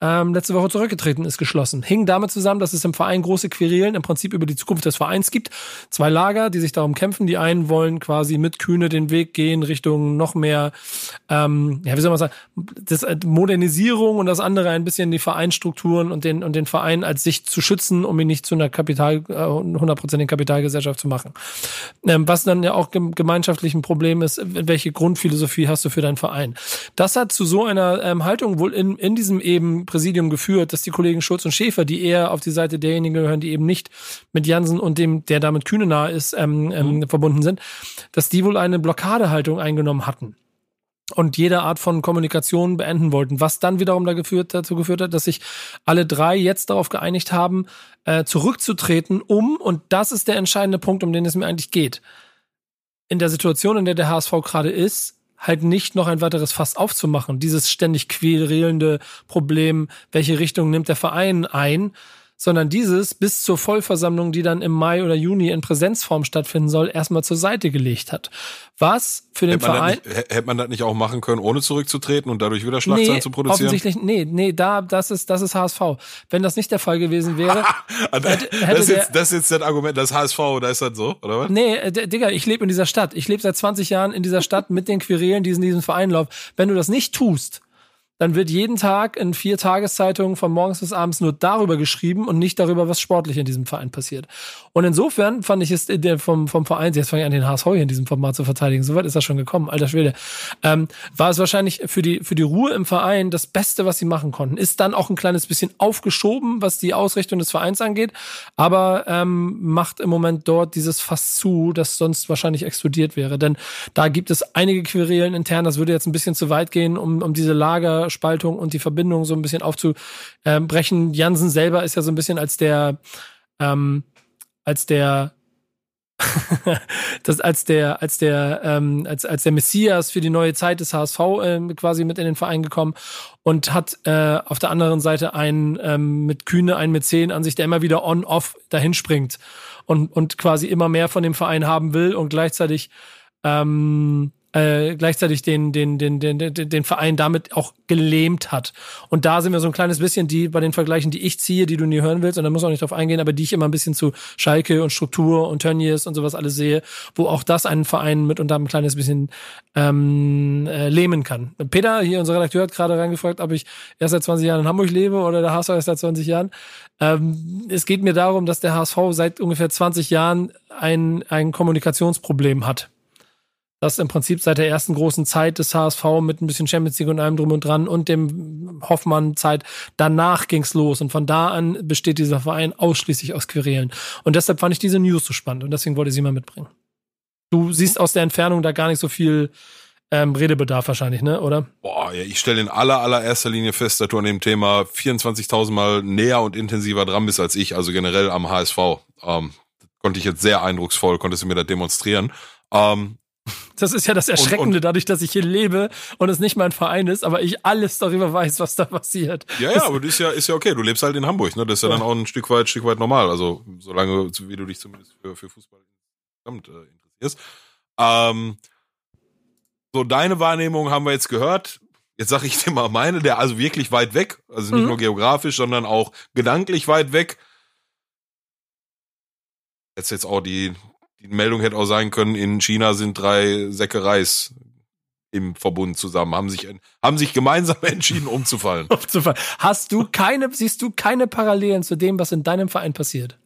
A: ähm, letzte Woche zurückgetreten ist, geschlossen. Hing damit zusammen, dass es im Verein große Querelen im Prinzip über die Zukunft des Vereins gibt. Zwei Lager, die sich darum kämpfen. Die einen wollen quasi mit Kühne den Weg gehen Richtung noch mehr, ähm, ja, wie soll man sagen, das äh, Modernisierung und das andere ein bisschen die Vereinsstrukturen und den und den Verein als sich zu schützen, um ihn nicht zu einer Kapital, äh, hundertprozentigen Kapitalgesellschaft zu machen. Ähm, was dann ja auch gem gemeinschaftlich ein Problem ist, welche Grundphilosophie hast du für deinen Verein? Das hat zu so einer ähm, Haltung wohl in, in diesem eben Präsidium geführt, dass die Kollegen Schulz und Schäfer, die eher auf die Seite derjenigen gehören, die eben nicht mit Jansen und dem, der damit Kühne nahe ist, ähm, ähm, verbunden sind, dass die wohl eine Blockadehaltung eingenommen hatten und jede Art von Kommunikation beenden wollten, was dann wiederum da geführt, dazu geführt hat, dass sich alle drei jetzt darauf geeinigt haben, äh, zurückzutreten, um, und das ist der entscheidende Punkt, um den es mir eigentlich geht, in der Situation, in der der HSV gerade ist, halt nicht noch ein weiteres Fass aufzumachen. Dieses ständig querelende Problem, welche Richtung nimmt der Verein ein, sondern dieses bis zur Vollversammlung, die dann im Mai oder Juni in Präsenzform stattfinden soll, erstmal zur Seite gelegt hat. Was für den
B: Hätte
A: Verein.
B: nicht, hätte man das nicht auch machen können, ohne zurückzutreten und dadurch wieder Schlagzeilen zu produzieren?
A: Offensichtlich, nee, nee, da, das ist, das ist HSV. Wenn das nicht der Fall gewesen wäre, <laughs>
B: Ah, das,
A: hätte
B: das, ist jetzt, das ist jetzt das Argument, das HSV, da ist das so, oder was?
A: Nee, äh, Digga, ich lebe in dieser Stadt. Ich lebe seit 20 Jahren in dieser Stadt mit den Querelen, die in diesem Verein laufen. Wenn du das nicht tust, dann wird jeden Tag in vier Tageszeitungen von morgens bis abends nur darüber geschrieben und nicht darüber, was sportlich in diesem Verein passiert. Und insofern fand ich es vom, vom Verein, jetzt fange ich an, den HSV hier in diesem Format zu verteidigen, soweit ist das schon gekommen, alter Schwede, ähm, war es wahrscheinlich für die, für die Ruhe im Verein das Beste, was sie machen konnten. Ist dann auch ein kleines bisschen aufgeschoben, was die Ausrichtung des Vereins angeht, aber ähm, macht im Moment dort dieses Fass zu, das sonst wahrscheinlich explodiert wäre. Denn da gibt es einige Querelen intern, das würde jetzt ein bisschen zu weit gehen, um, um diese Lagerspaltung und die Verbindung so ein bisschen aufzubrechen. Jansen selber ist ja so ein bisschen als der, ähm, als der <laughs> das als der als der ähm, als als der Messias für die neue Zeit des HSV ähm, quasi mit in den Verein gekommen und hat äh, auf der anderen Seite einen ähm, mit Kühne einen mit zehn an sich, der immer wieder on off dahin springt und und quasi immer mehr von dem Verein haben will und gleichzeitig ähm, äh, gleichzeitig den, den, den, den, den, den Verein damit auch gelähmt hat. Und da sind wir so ein kleines bisschen die bei den Vergleichen, die ich ziehe, die du nie hören willst, und da muss auch nicht drauf eingehen, aber die ich immer ein bisschen zu Schalke und Struktur und Tönnies und sowas alles sehe, wo auch das einen Verein mit und ein kleines bisschen ähm, äh, lähmen kann. Peter, hier unser Redakteur, hat gerade reingefragt, ob ich erst seit 20 Jahren in Hamburg lebe oder der HSV erst seit 20 Jahren. Ähm, es geht mir darum, dass der HSV seit ungefähr 20 Jahren ein, ein Kommunikationsproblem hat das im Prinzip seit der ersten großen Zeit des HSV mit ein bisschen Champions League und allem drum und dran und dem Hoffmann-Zeit, danach ging's los. Und von da an besteht dieser Verein ausschließlich aus Querelen. Und deshalb fand ich diese News so spannend und deswegen wollte ich sie mal mitbringen. Du siehst aus der Entfernung da gar nicht so viel ähm, Redebedarf wahrscheinlich, ne, oder?
B: Boah, ja, ich stelle in aller, allererster Linie fest, dass du an dem Thema 24.000 Mal näher und intensiver dran bist als ich, also generell am HSV. Ähm, konnte ich jetzt sehr eindrucksvoll, konntest du mir da demonstrieren. Ähm,
A: das ist ja das Erschreckende, und, und, dadurch, dass ich hier lebe und es nicht mein Verein ist, aber ich alles darüber weiß, was da passiert.
B: Ja, ja, aber das ist ja, ist ja okay. Du lebst halt in Hamburg, ne? Das ist ja, ja. dann auch ein Stück weit, Stück weit normal. Also, solange, wie du dich zumindest für, für Fußball äh, interessierst. Ähm, so, deine Wahrnehmung haben wir jetzt gehört. Jetzt sage ich dir mal meine, der also wirklich weit weg, also nicht mhm. nur geografisch, sondern auch gedanklich weit weg. Jetzt jetzt auch die, die Meldung hätte auch sein können, in China sind drei Säcke Reis im Verbund zusammen, haben sich, haben sich gemeinsam <laughs> entschieden, umzufallen. <laughs>
A: umzufallen. Hast du keine, siehst du keine Parallelen zu dem, was in deinem Verein passiert?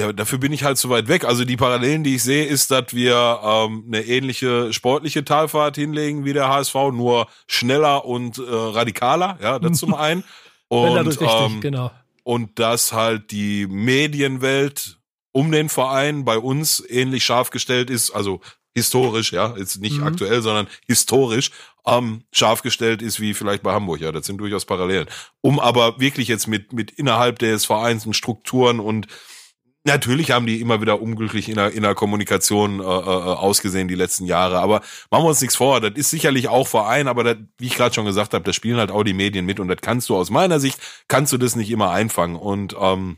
B: Ja, dafür bin ich halt zu weit weg. Also die Parallelen, die ich sehe, ist, dass wir ähm, eine ähnliche sportliche Talfahrt hinlegen wie der HSV, nur schneller und äh, radikaler, ja, das <laughs> zum einen. Und, richtig, ähm, genau. und dass halt die Medienwelt um den Verein bei uns ähnlich scharf gestellt ist, also historisch, ja, jetzt nicht mhm. aktuell, sondern historisch ähm, scharf gestellt ist wie vielleicht bei Hamburg, ja, das sind durchaus Parallelen. Um aber wirklich jetzt mit mit innerhalb des Vereins und Strukturen und Natürlich haben die immer wieder unglücklich in der, in der Kommunikation äh, äh, ausgesehen die letzten Jahre, aber machen wir uns nichts vor. Das ist sicherlich auch Verein, aber das, wie ich gerade schon gesagt habe, da spielen halt auch die Medien mit und das kannst du aus meiner Sicht kannst du das nicht immer einfangen und ähm,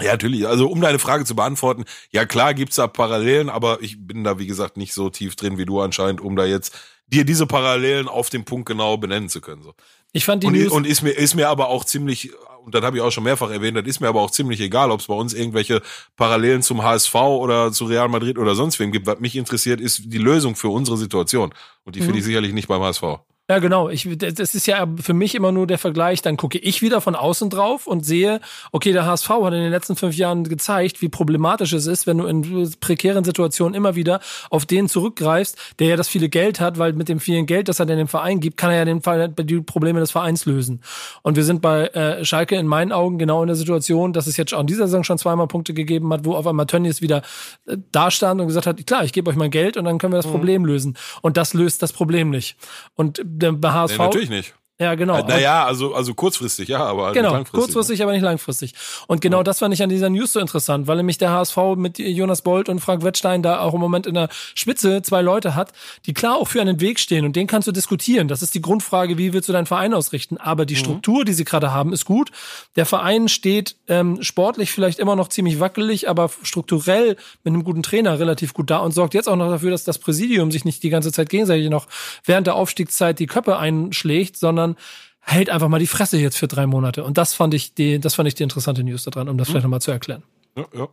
B: ja, natürlich. Also um deine Frage zu beantworten, ja klar gibt's da Parallelen, aber ich bin da wie gesagt nicht so tief drin wie du anscheinend, um da jetzt dir diese Parallelen auf den Punkt genau benennen zu können. So.
A: Ich fand die
B: und,
A: News
B: und ist mir ist mir aber auch ziemlich und das habe ich auch schon mehrfach erwähnt, das ist mir aber auch ziemlich egal, ob es bei uns irgendwelche Parallelen zum HSV oder zu Real Madrid oder sonst wem gibt. Was mich interessiert, ist die Lösung für unsere Situation und die mhm. finde ich sicherlich nicht beim HSV.
A: Ja, genau. Ich, das ist ja für mich immer nur der Vergleich. Dann gucke ich wieder von außen drauf und sehe, okay, der HSV hat in den letzten fünf Jahren gezeigt, wie problematisch es ist, wenn du in prekären Situationen immer wieder auf den zurückgreifst, der ja das viele Geld hat, weil mit dem vielen Geld, das er in den Verein gibt, kann er ja den Fall, die Probleme des Vereins lösen. Und wir sind bei äh, Schalke in meinen Augen genau in der Situation, dass es jetzt auch in dieser Saison schon zweimal Punkte gegeben hat, wo auf einmal Tönnies wieder äh, da stand und gesagt hat, klar, ich gebe euch mein Geld und dann können wir das mhm. Problem lösen. Und das löst das Problem nicht. Und der HSV.
B: Nee, natürlich nicht.
A: Ja, genau.
B: Naja, also, also kurzfristig, ja, aber
A: genau, langfristig. kurzfristig, aber nicht langfristig. Und genau ja. das fand ich an dieser News so interessant, weil nämlich der HSV mit Jonas Bolt und Frank Wettstein da auch im Moment in der Spitze zwei Leute hat, die klar auch für einen Weg stehen und den kannst du diskutieren. Das ist die Grundfrage, wie willst du deinen Verein ausrichten? Aber die mhm. Struktur, die sie gerade haben, ist gut. Der Verein steht ähm, sportlich vielleicht immer noch ziemlich wackelig, aber strukturell mit einem guten Trainer relativ gut da und sorgt jetzt auch noch dafür, dass das Präsidium sich nicht die ganze Zeit gegenseitig noch während der Aufstiegszeit die Köpfe einschlägt, sondern sondern hält einfach mal die Fresse jetzt für drei Monate. Und das fand ich die, das fand ich die interessante News daran, um das mhm. vielleicht nochmal zu erklären.
B: Ja, ja.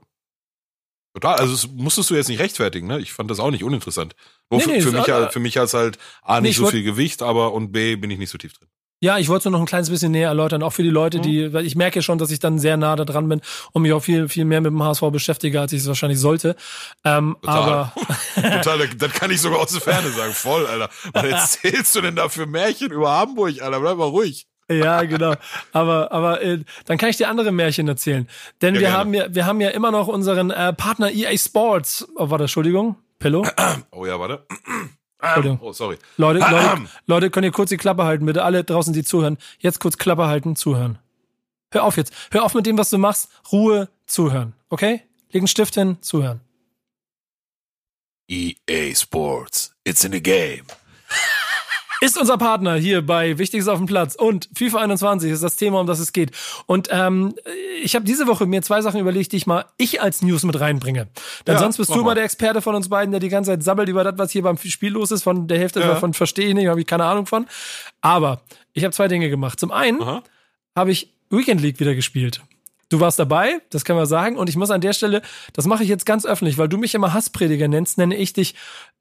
B: Total, also das musstest du jetzt nicht rechtfertigen, ne? Ich fand das auch nicht uninteressant. Nur nee, nee, für, mich, für mich hat es halt A, nicht nee, so viel Gewicht, aber und B, bin ich nicht so tief drin.
A: Ja, ich wollte es nur noch ein kleines bisschen näher erläutern, auch für die Leute, die, weil ich merke schon, dass ich dann sehr nah da dran bin und mich auch viel, viel mehr mit dem HSV beschäftige, als ich es wahrscheinlich sollte. Ähm,
B: Total.
A: aber <laughs>
B: Total, das kann ich sogar aus der Ferne sagen. Voll, Alter. Was erzählst du denn da für Märchen über Hamburg, Alter? Bleib mal ruhig.
A: Ja, genau. Aber, aber äh, dann kann ich dir andere Märchen erzählen. Denn
B: Ja,
A: wir
B: gerne.
A: haben ja, wir haben ja immer noch unseren äh, Partner EA Sports. Oh, warte, Entschuldigung. Pillow.
B: Oh ja, warte.
A: Entschuldigung.
B: Oh, sorry.
A: Leute, Leute, Leute, könnt ihr kurz die Klappe halten, bitte. Alle draußen, die zuhören. Jetzt kurz Klappe halten, zuhören. Hör auf jetzt. Hör auf mit dem, was du machst. Ruhe, zuhören. Okay? Leg einen Stift hin, zuhören.
B: EA Sports. It's in the game.
A: Ist unser Partner hier bei Wichtiges auf dem Platz und FIFA 21 ist das Thema, um das es geht. Und ähm, ich habe diese Woche mir zwei Sachen überlegt, die ich mal ich als News mit reinbringe. Denn
B: Ja,
A: sonst bist du
B: mal.
A: mal der Experte von uns beiden, der die ganze Zeit sabbelt über das, was hier beim Spiel los ist. Von der Hälfte
B: Ja.
A: davon verstehe ich nicht, habe ich keine Ahnung von. Aber ich habe zwei Dinge gemacht. Zum einen habe ich Weekend League wieder gespielt. Du warst dabei, das kann man sagen. Und ich muss an der Stelle, das mache ich jetzt ganz öffentlich, weil du mich immer Hassprediger nennst, nenne ich dich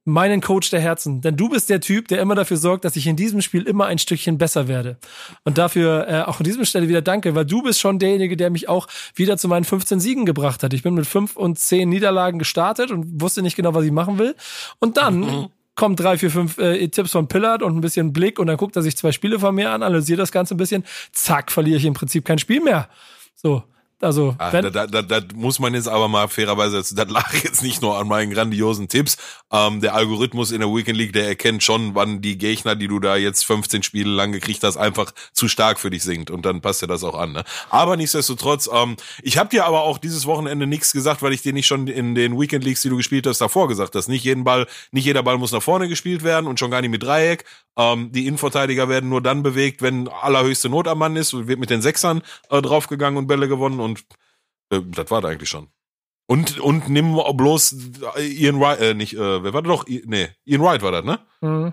A: meinen Coach der Herzen. Denn du bist der Typ, der immer dafür sorgt, dass ich in diesem Spiel immer ein Stückchen besser werde. Und dafür äh, auch an diesem Stelle wieder danke, weil du bist schon derjenige, der mich auch wieder zu meinen 15 Siegen gebracht hat. Ich bin mit 5 und 10 Niederlagen gestartet und wusste nicht genau, was ich machen will. Und dann kommt drei, vier, fünf äh, Tipps von Pillard und ein bisschen Blick und dann guckt er sich zwei Spiele von mir an, analysiert das Ganze ein bisschen, zack, verliere ich im Prinzip kein Spiel mehr. So, also,
B: Ah,
A: wenn,
B: da, da, da, da muss man jetzt aber mal fairerweise, das das lag jetzt nicht nur an meinen grandiosen Tipps. Ähm, der Algorithmus in der Weekend League, der erkennt schon, wann die Gegner, die du da jetzt 15 Spiele lang gekriegt hast, einfach zu stark für dich sind. Und dann passt dir das auch an. Ne? Aber nichtsdestotrotz, ähm, ich habe dir aber auch dieses Wochenende nichts gesagt, weil ich dir nicht schon in den Weekend Leagues, die du gespielt hast, davor gesagt hast. Nicht jeden Ball, nicht jeder Ball muss nach vorne gespielt werden und schon gar nicht mit Dreieck. Ähm, die Innenverteidiger werden nur dann bewegt, wenn allerhöchste Not am Mann ist. Wird mit den Sechsern äh, draufgegangen und Bälle gewonnen und äh, das war da eigentlich schon. Und, und nimm bloß Ian Wright, äh, nicht, äh, wer war das doch? I- Nee, Ian Wright war das, ne?
A: Mhm.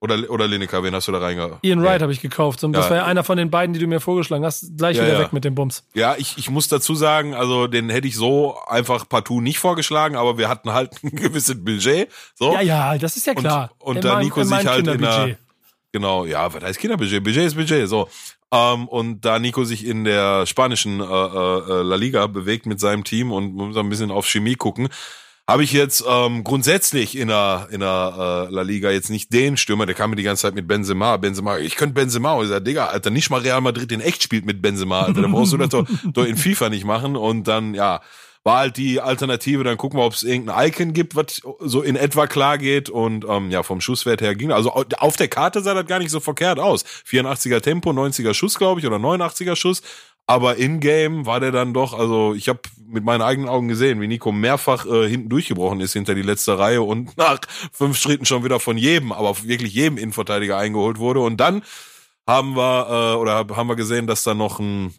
B: Oder, oder Lineker, wen hast du da reinge...
A: Ian. Wright habe ich gekauft. Und das
B: Ja.
A: war ja einer von den beiden, die du mir vorgeschlagen hast. Gleich
B: Ja,
A: wieder
B: ja.
A: weg mit dem Bums.
B: Ja, ich, ich muss dazu sagen, also den hätte ich so einfach partout nicht vorgeschlagen, aber wir hatten halt <laughs> ein gewisses Budget. So.
A: Ja, ja, das ist ja
B: Und-
A: klar.
B: und
A: In
B: da Nico sich halt in der- Genau, ja, was heißt Kinderbudget? Budget ist Budget, so. Ähm, und da Nico sich in der spanischen äh, äh, La Liga bewegt mit seinem Team und muss ein bisschen auf Chemie gucken, habe ich jetzt ähm, grundsätzlich in der, in der äh, La Liga jetzt nicht den Stürmer, der kam mir die ganze Zeit mit Benzema, Benzema, ich könnte Benzema, und ich sag, Digga, Alter, nicht mal Real Madrid in echt spielt mit Benzema, Alter, da brauchst du das doch, doch in FIFA nicht machen. Und dann, ja, war halt die Alternative, dann gucken wir, ob es irgendein Icon gibt, was so in etwa klar geht. Und ähm, ja, vom Schusswert her ging, also auf der Karte sah das gar nicht so verkehrt aus. 84er Tempo, 90er Schuss, glaube ich, oder 89er Schuss, aber in-game war der dann doch, also ich habe mit meinen eigenen Augen gesehen, wie Nico mehrfach äh, hinten durchgebrochen ist hinter die letzte Reihe und <laughs> nach fünf Schritten schon wieder von jedem, aber wirklich jedem Innenverteidiger eingeholt wurde. Und dann haben wir äh, oder haben wir gesehen, dass da noch ein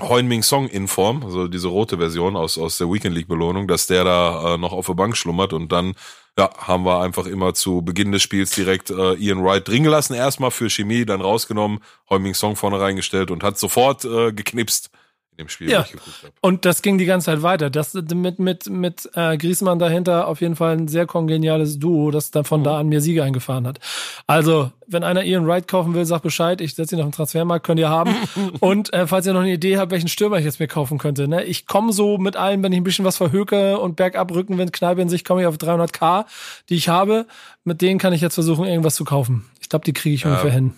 B: Heunming Song in Form, also diese rote Version aus, aus der Weekend League Belohnung, dass der da äh, noch auf der Bank schlummert und dann ja, haben wir einfach immer zu Beginn des Spiels direkt äh, Ian Wright drin gelassen, erstmal für Chemie, dann rausgenommen, Heuming Song vorne reingestellt und hat sofort äh, geknipst in dem Spiel,
A: Ja.
B: ich geguckt habe.
A: Und das ging die ganze Zeit weiter. Das mit, mit, mit äh, Griezmann dahinter auf jeden Fall ein sehr kongeniales Duo, das dann von da an mir Siege eingefahren hat. Also, wenn einer Ian Wright kaufen will, sagt Bescheid. Ich setze ihn auf den Transfermarkt, könnt ihr haben. <laughs> Und äh, falls ihr noch eine Idee habt, welchen Stürmer ich jetzt mir kaufen könnte. Ne? Ich komme so mit allem, wenn ich ein bisschen was verhöke und bergab Rückenwind, Kneipe in sich, komme ich auf 300k, die ich habe. Mit denen kann ich jetzt versuchen, irgendwas zu kaufen. Ich glaube, die kriege ich ungefähr hin.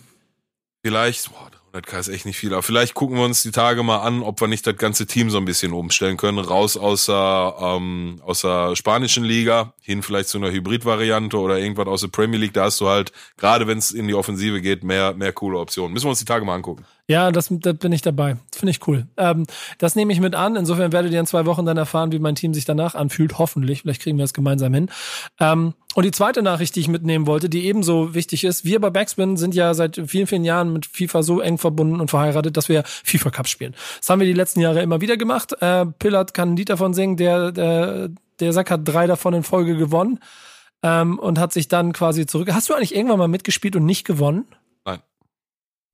B: Vielleicht, boah, 100k ist echt nicht viel, aber vielleicht gucken wir uns die Tage mal an, ob wir nicht das ganze Team so ein bisschen umstellen können, raus aus der, ähm, aus der spanischen Liga, hin vielleicht zu einer Hybrid-Variante oder irgendwas aus der Premier League, da hast du halt, gerade wenn es in die Offensive geht, mehr, mehr coole Optionen. Müssen wir uns die Tage mal angucken.
A: Ja, das, da bin ich dabei. Finde ich cool. Ähm, das nehme ich mit an. Insofern werdet ihr in zwei Wochen dann erfahren, wie mein Team sich danach anfühlt. Hoffentlich. Vielleicht kriegen wir das gemeinsam hin. Ähm, und die zweite Nachricht, die ich mitnehmen wollte, die ebenso wichtig ist. Wir bei Backspin sind ja seit vielen, vielen Jahren mit FIFA so eng verbunden und verheiratet, dass wir FIFA Cup spielen. Das haben wir die letzten Jahre immer wieder gemacht. Äh, Pillard kann ein Lied davon singen. Der, der, der Sack hat drei davon in Folge gewonnen. Ähm, und hat sich dann quasi zurück. Hast du eigentlich irgendwann mal mitgespielt und nicht gewonnen?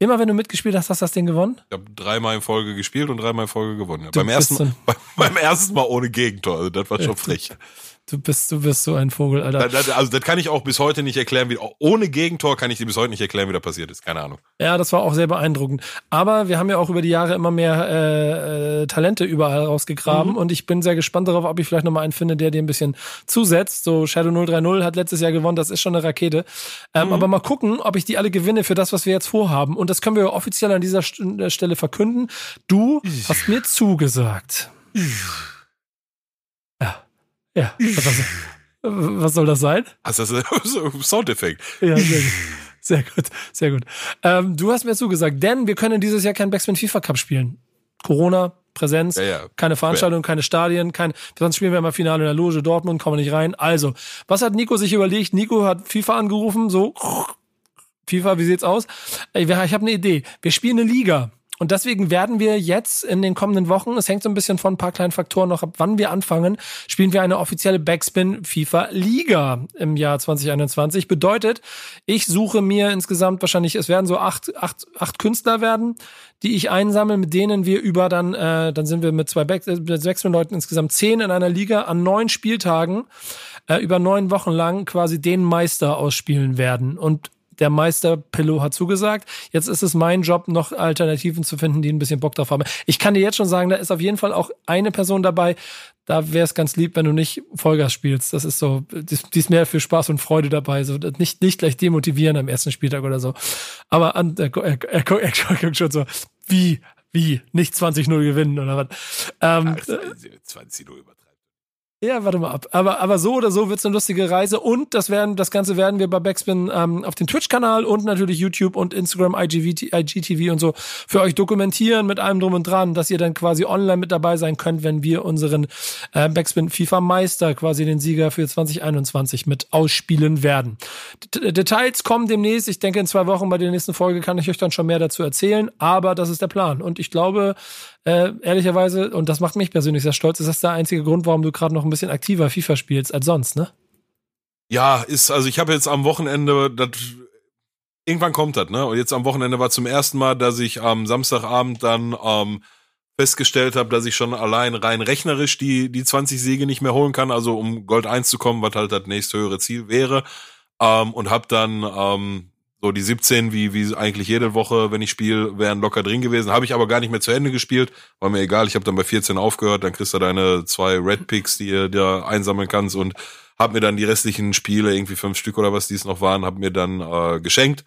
A: Immer wenn du mitgespielt hast, hast du das Ding gewonnen?
B: Ich habe dreimal in Folge gespielt und dreimal in Folge gewonnen. Ja. Beim ersten,
A: bist
B: mal, <laughs> beim ersten Mal ohne Gegentor, also das war schon <laughs> frech.
A: Du bist, du bist so ein Vogel, Alter.
B: Also das kann ich auch bis heute nicht erklären, wie ohne Gegentor kann ich dir bis heute nicht erklären, wie das passiert ist. Keine Ahnung.
A: Ja, das war auch sehr beeindruckend. Aber wir haben ja auch über die Jahre immer mehr äh, äh, Talente überall rausgegraben mhm. und ich bin sehr gespannt darauf, ob ich vielleicht nochmal einen finde, der dir ein bisschen zusetzt. So Shadow 030 hat letztes Jahr gewonnen, das ist schon eine Rakete. Ähm, mhm. Aber mal gucken, ob ich die alle gewinne für das, was wir jetzt vorhaben. Und das können wir offiziell an dieser äh, Stelle verkünden. Du hast mir zugesagt. Ja. Was, was soll das sein?
B: Also das <laughs> ist ein Soundeffekt.
A: Ja, sehr gut. Sehr gut, sehr gut. Ähm, du hast mir zugesagt, denn wir können dieses Jahr keinen Backspin FIFA Cup spielen. Corona, Präsenz, ja, ja. keine Veranstaltung, keine Stadien, kein, sonst spielen wir immer Finale in der Loge Dortmund, kommen wir nicht rein. Also, was hat Nico sich überlegt? Nico hat FIFA angerufen, so, FIFA, wie sieht's aus? Ich habe eine Idee. Wir spielen eine Liga. Und deswegen werden wir jetzt in den kommenden Wochen, es hängt so ein bisschen von ein paar kleinen Faktoren noch ab, wann wir anfangen, spielen wir eine offizielle Backspin FIFA Liga im Jahr 2021. Bedeutet, ich suche mir insgesamt wahrscheinlich, es werden so acht, acht, acht Künstler werden, die ich einsammle, mit denen wir über dann, äh, dann sind wir mit zwei Back, äh, Backspin-Leuten insgesamt zehn in einer Liga an neun Spieltagen äh, über neun Wochen lang quasi den Meister ausspielen werden. Und der Meister Pillow hat zugesagt. Jetzt ist es mein Job, noch Alternativen zu finden, die ein bisschen Bock drauf haben. Ich kann dir jetzt schon sagen, da ist auf jeden Fall auch eine Person dabei. Da wäre es ganz lieb, wenn du nicht Vollgas spielst. Das ist so, die ist mehr für Spaß und Freude dabei. So nicht, nicht gleich demotivieren am ersten Spieltag oder so. Aber an, er, er, er, er guckt schon so, wie, wie, nicht 20-0 gewinnen oder was. Ähm, Ach, 20-0 übertragen. Ja, warte mal ab. Aber, aber so oder so wird's eine lustige Reise. Und das werden, das Ganze werden wir bei Backspin ähm, auf den Twitch-Kanal und natürlich YouTube und Instagram, IGTV und so für euch dokumentieren mit allem drum und dran, dass ihr dann quasi online mit dabei sein könnt, wenn wir unseren äh, Backspin FIFA Meister, quasi den Sieger für 2021 mit ausspielen werden. D Details kommen demnächst. Ich denke, in zwei Wochen bei der nächsten Folge kann ich euch dann schon mehr dazu erzählen. Aber das ist der Plan. Und ich glaube, äh, ehrlicherweise, und das macht mich persönlich sehr stolz, ist das der einzige Grund, warum du gerade noch ein bisschen aktiver FIFA spielst als sonst, ne?
B: Ja, ist, also ich habe jetzt am Wochenende, das, irgendwann kommt das, ne? Und jetzt am Wochenende war zum ersten Mal, dass ich am Samstagabend dann ähm, festgestellt habe, dass ich schon allein rein rechnerisch die, die 20 Siege nicht mehr holen kann, also um Gold 1 zu kommen, was halt das nächste höhere Ziel wäre. Ähm, und habe dann ähm, so die 17, wie, wie eigentlich jede Woche, wenn ich spiele, wären locker drin gewesen. Habe ich aber gar nicht mehr zu Ende gespielt. War mir egal. Ich habe dann bei 14 aufgehört. Dann kriegst du deine zwei Red Picks, die ihr da einsammeln kannst und hab mir dann die restlichen Spiele, irgendwie fünf Stück oder was dies noch waren, hab mir dann äh, geschenkt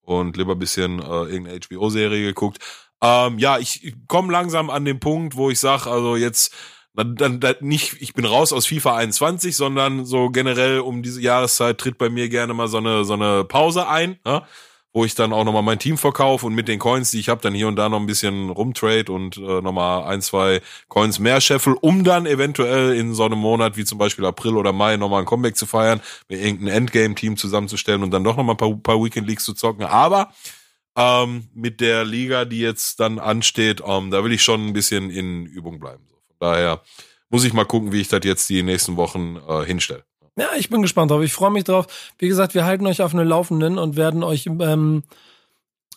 B: und lieber bisschen äh, irgendeine HBO-Serie geguckt. Ähm, ja, ich komme langsam an den Punkt, wo ich sag, also jetzt dann, dann, dann nicht, ich bin raus aus FIFA 21, sondern so generell um diese Jahreszeit tritt bei mir gerne mal so eine, so eine Pause ein, ja? wo ich dann auch nochmal mein Team verkaufe und mit den Coins, die ich habe, dann hier und da noch ein bisschen rumtrade und äh, nochmal ein, zwei Coins mehr scheffel, um dann eventuell in so einem Monat wie zum Beispiel April oder Mai nochmal ein Comeback zu feiern, mir irgendein Endgame-Team zusammenzustellen und dann doch nochmal ein paar, paar Weekend-Leagues zu zocken. Aber ähm, mit der Liga, die jetzt dann ansteht, ähm, da will ich schon ein bisschen in Übung bleiben. Daher muss ich mal gucken, wie ich das jetzt die nächsten Wochen äh, hinstelle.
A: Ja, ich bin gespannt drauf. Ich freue mich drauf. Wie gesagt, wir halten euch auf eine Laufenden und werden euch ähm,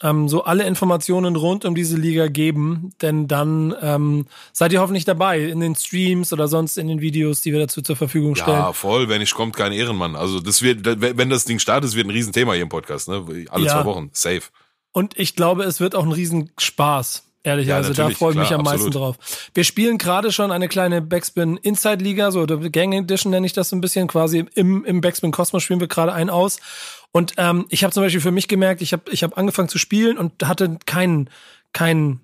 A: ähm, so alle Informationen rund um diese Liga geben, denn dann ähm, seid ihr hoffentlich dabei in den Streams oder sonst in den Videos, die wir dazu zur Verfügung stellen. Ja,
B: voll. Wenn ich kommt, kein Ehrenmann. Also das wird, wenn das Ding startet, wird ein Riesenthema hier im Podcast. Ne? Alle ja. zwei Wochen, safe.
A: Und ich glaube, es wird auch ein Riesenspaß. Ehrlich, ja, also da freue ich mich am meisten drauf. Wir spielen gerade schon eine kleine Backspin Inside Liga, so oder Gang Edition nenne ich das so ein bisschen, quasi im, im Backspin Cosmos spielen wir gerade einen aus. Und ähm, ich habe zum Beispiel für mich gemerkt, ich habe ich hab angefangen zu spielen und hatte kein, kein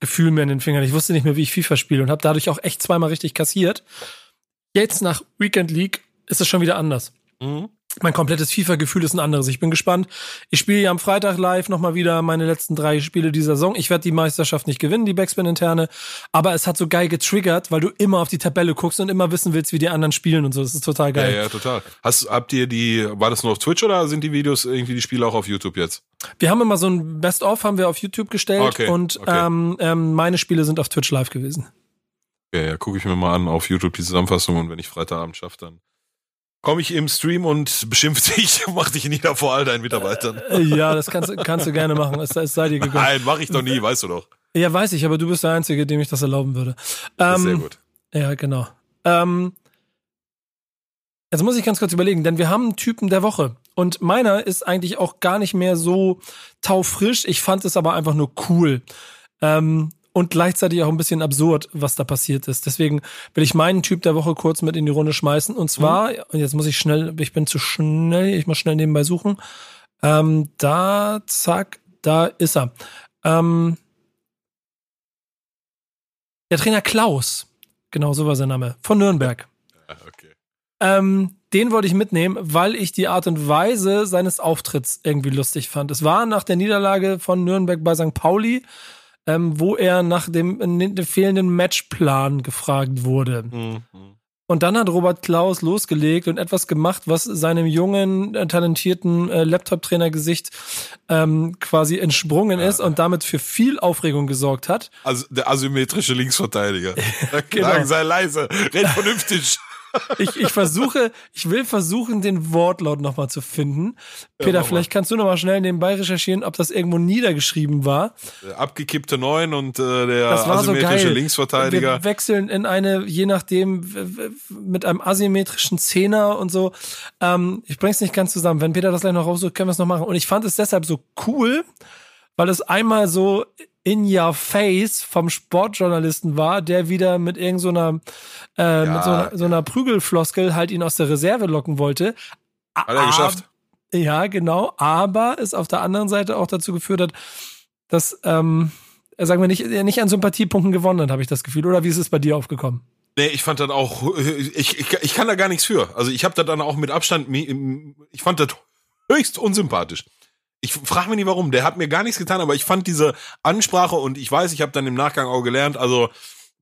A: Gefühl mehr in den Fingern. Ich wusste nicht mehr, wie ich FIFA spiele und habe dadurch auch echt zweimal richtig kassiert. Jetzt nach Weekend League ist es schon wieder anders. Mhm mein komplettes FIFA-Gefühl ist ein anderes. Ich bin gespannt. Ich spiele ja am Freitag live nochmal wieder meine letzten drei Spiele dieser Saison. Ich werde die Meisterschaft nicht gewinnen, die Backspin-interne, aber es hat so geil getriggert, weil du immer auf die Tabelle guckst und immer wissen willst, wie die anderen spielen und so. Das ist total geil.
B: Ja, ja, total. Hast, habt ihr die, war das nur auf Twitch oder sind die Videos irgendwie die Spiele auch auf YouTube jetzt?
A: Wir haben immer so ein Best-of, haben wir auf YouTube gestellt okay, und okay. Ähm, ähm, meine Spiele sind auf Twitch live gewesen.
B: Ja, ja, gucke ich mir mal an auf YouTube die Zusammenfassung und wenn ich Freitagabend schaffe, dann komme ich im Stream und beschimpfe dich, <laughs> mach dich nieder vor all deinen Mitarbeitern.
A: Äh, ja, das kannst, kannst du gerne machen. Es, es sei dir gegönnt.
B: Nein, mach ich doch nie, weißt du doch.
A: Ja, weiß ich, aber du bist der Einzige, dem ich das erlauben würde. Ähm,
B: sehr gut.
A: Ja, genau. Ähm, Jetzt muss ich ganz kurz überlegen, denn wir haben einen Typen der Woche. Und meiner ist eigentlich auch gar nicht mehr so taufrisch. Ich fand es aber einfach nur cool. Ähm, und gleichzeitig auch ein bisschen absurd, was da passiert ist. Deswegen will ich meinen Typ der Woche kurz mit in die Runde schmeißen. Und zwar, mhm. und jetzt muss ich schnell, ich bin zu schnell, ich muss schnell nebenbei suchen. Ähm, da, zack, da ist er. Ähm, der Trainer Klaus, genau so war sein Name, von Nürnberg. <laughs> Okay. Ähm, den wollte ich mitnehmen, weil ich die Art und Weise seines Auftritts irgendwie lustig fand. Es war nach der Niederlage von Nürnberg bei St. Pauli, ähm, wo er nach dem, dem fehlenden Matchplan gefragt wurde. Mhm. Und dann hat Robert Klaus losgelegt und etwas gemacht, was seinem jungen, äh, talentierten äh, Laptop-Trainer-Gesicht ähm, entschprungen entsprungen ist und damit für viel Aufregung gesorgt hat.
B: Also der asymmetrische Linksverteidiger. <laughs> genau. sei leise, red vernünftig
A: ich, ich versuche, ich will versuchen, den Wortlaut nochmal zu finden. Peter, ja, vielleicht kannst du nochmal schnell nebenbei recherchieren, ob das irgendwo niedergeschrieben war.
B: Der abgekippte Neun und äh, der asymmetrische so Linksverteidiger.
A: Wir wechseln in eine, je nachdem, mit einem asymmetrischen Zehner und so. Ähm, ich bring's nicht ganz zusammen. Wenn Peter das gleich noch raussucht, können wir es noch machen. Und ich fand es deshalb so cool, weil es einmal so in your face vom Sportjournalisten war, der wieder mit irgendeiner so äh, ja, mit so einer, so einer Prügelfloskel halt ihn aus der Reserve locken wollte.
B: Hat er geschafft.
A: Ja, genau. Aber es auf der anderen Seite auch dazu geführt hat, dass, ähm, sagen wir nicht, er nicht an Sympathiepunkten gewonnen hat, habe ich das Gefühl. Oder wie ist es bei dir aufgekommen?
B: Nee, ich fand das auch, ich, ich, ich kann da gar nichts für. Also ich habe da dann auch mit Abstand, ich fand das höchst unsympathisch ich frage mich nicht warum, der hat mir gar nichts getan, aber ich fand diese Ansprache und ich weiß, ich habe dann im Nachgang auch gelernt, also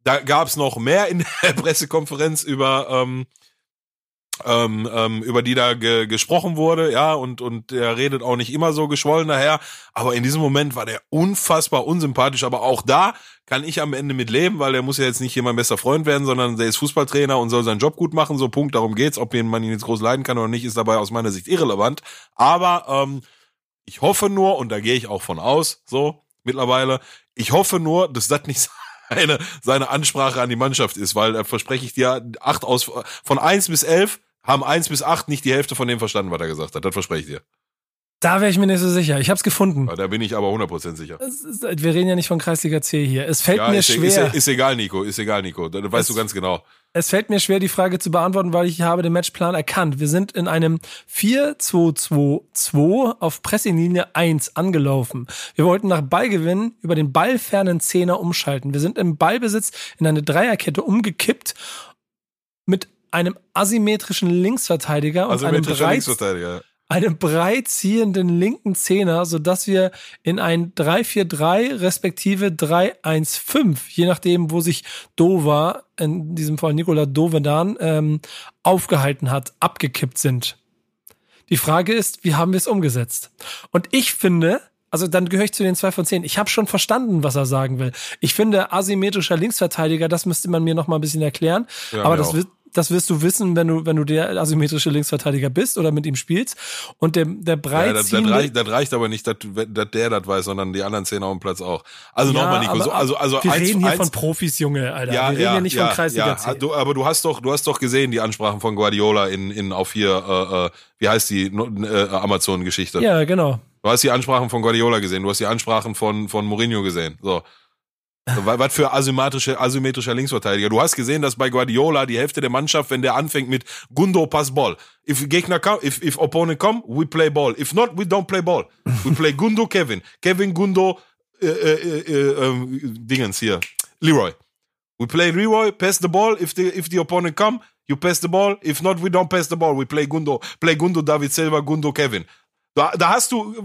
B: da gab es noch mehr in <laughs> der Pressekonferenz über ähm, ähm, ähm, über die da ge gesprochen wurde, ja, und und der redet auch nicht immer so geschwollen daher, aber in diesem Moment war der unfassbar unsympathisch, aber auch da kann ich am Ende mit leben, weil der muss ja jetzt nicht hier mein bester Freund werden, sondern der ist Fußballtrainer und soll seinen Job gut machen, so Punkt, darum geht's, ob man ihn jetzt groß leiden kann oder nicht, ist dabei aus meiner Sicht irrelevant, aber ähm, ich hoffe nur, und da gehe ich auch von aus, so mittlerweile, ich hoffe nur, dass das nicht <laughs> seine, seine Ansprache an die Mannschaft ist, weil da verspreche ich dir, acht aus, von eins bis elf haben eins bis acht nicht die Hälfte von dem verstanden, was er gesagt hat. Das verspreche ich dir.
A: Da wäre ich mir nicht so sicher. Ich habe es gefunden.
B: Da bin ich aber 100% sicher.
A: wir reden ja nicht von Kreisliga C hier. Es fällt ja, mir
B: ist,
A: schwer.
B: Ist, ist, egal, Nico. Ist egal, Nico. Da weißt es, du ganz genau.
A: Es fällt mir schwer, die Frage zu beantworten, weil ich habe den Matchplan erkannt. Wir sind in einem 4-2-2-2 auf Pressinglinie 1 angelaufen. Wir wollten nach Ballgewinn über den ballfernen Zehner umschalten. Wir sind im Ballbesitz in eine Dreierkette umgekippt mit einem asymmetrischen Linksverteidiger und einem Breits
B: Linksverteidiger
A: einem breit ziehenden linken Zehner, so dass wir in ein 3-4-3 respektive 3-1-5, je nachdem, wo sich Dover, in diesem Fall Nikola Dovedan, ähm, aufgehalten hat, abgekippt sind. Die Frage ist, wie haben wir es umgesetzt? Und ich finde, also dann gehöre ich zu den zwei von zehn. Ich habe schon verstanden, was er sagen will. Ich finde, asymmetrischer Linksverteidiger, das müsste man mir noch mal ein bisschen erklären. Ja, aber das wird das wirst du wissen, wenn du, wenn du der asymmetrische Linksverteidiger bist oder mit ihm spielst. Und der, der breit ja,
B: das, das, reicht, das reicht aber nicht, dass, dass der das weiß, sondern die anderen zehn auf dem Platz auch. Also ja, nochmal, Nico, so, also, also
A: wir
B: eins,
A: reden hier eins, von Profis, Junge, Alter. Ja, wir reden ja, hier nicht ja, von Kreisliga ja,
B: du, aber du hast doch, du hast doch gesehen die Ansprachen von Guardiola in, in auf hier, äh, äh, wie heißt die äh, Amazon-Geschichte?
A: Ja, genau.
B: Du hast die Ansprachen von Guardiola gesehen, du hast die Ansprachen von, von Mourinho gesehen. So. Was für asymmetrische, asymmetrischer Linksverteidiger. Du hast gesehen, dass bei Guardiola die Hälfte der Mannschaft, wenn der anfängt mit Gundo pass Ball. If Gegner come, if, if opponent come, we play ball. If not, we don't play ball. We play Gundo, Kevin. Kevin, Gundo, äh, äh, äh, äh, Dingens hier. Leroy. We play Leroy, pass the ball. If the, if the opponent come, you pass the ball. If not, we don't pass the ball. We play Gundo, play Gundo, David Silva, Gundo, Kevin. Da, da hast du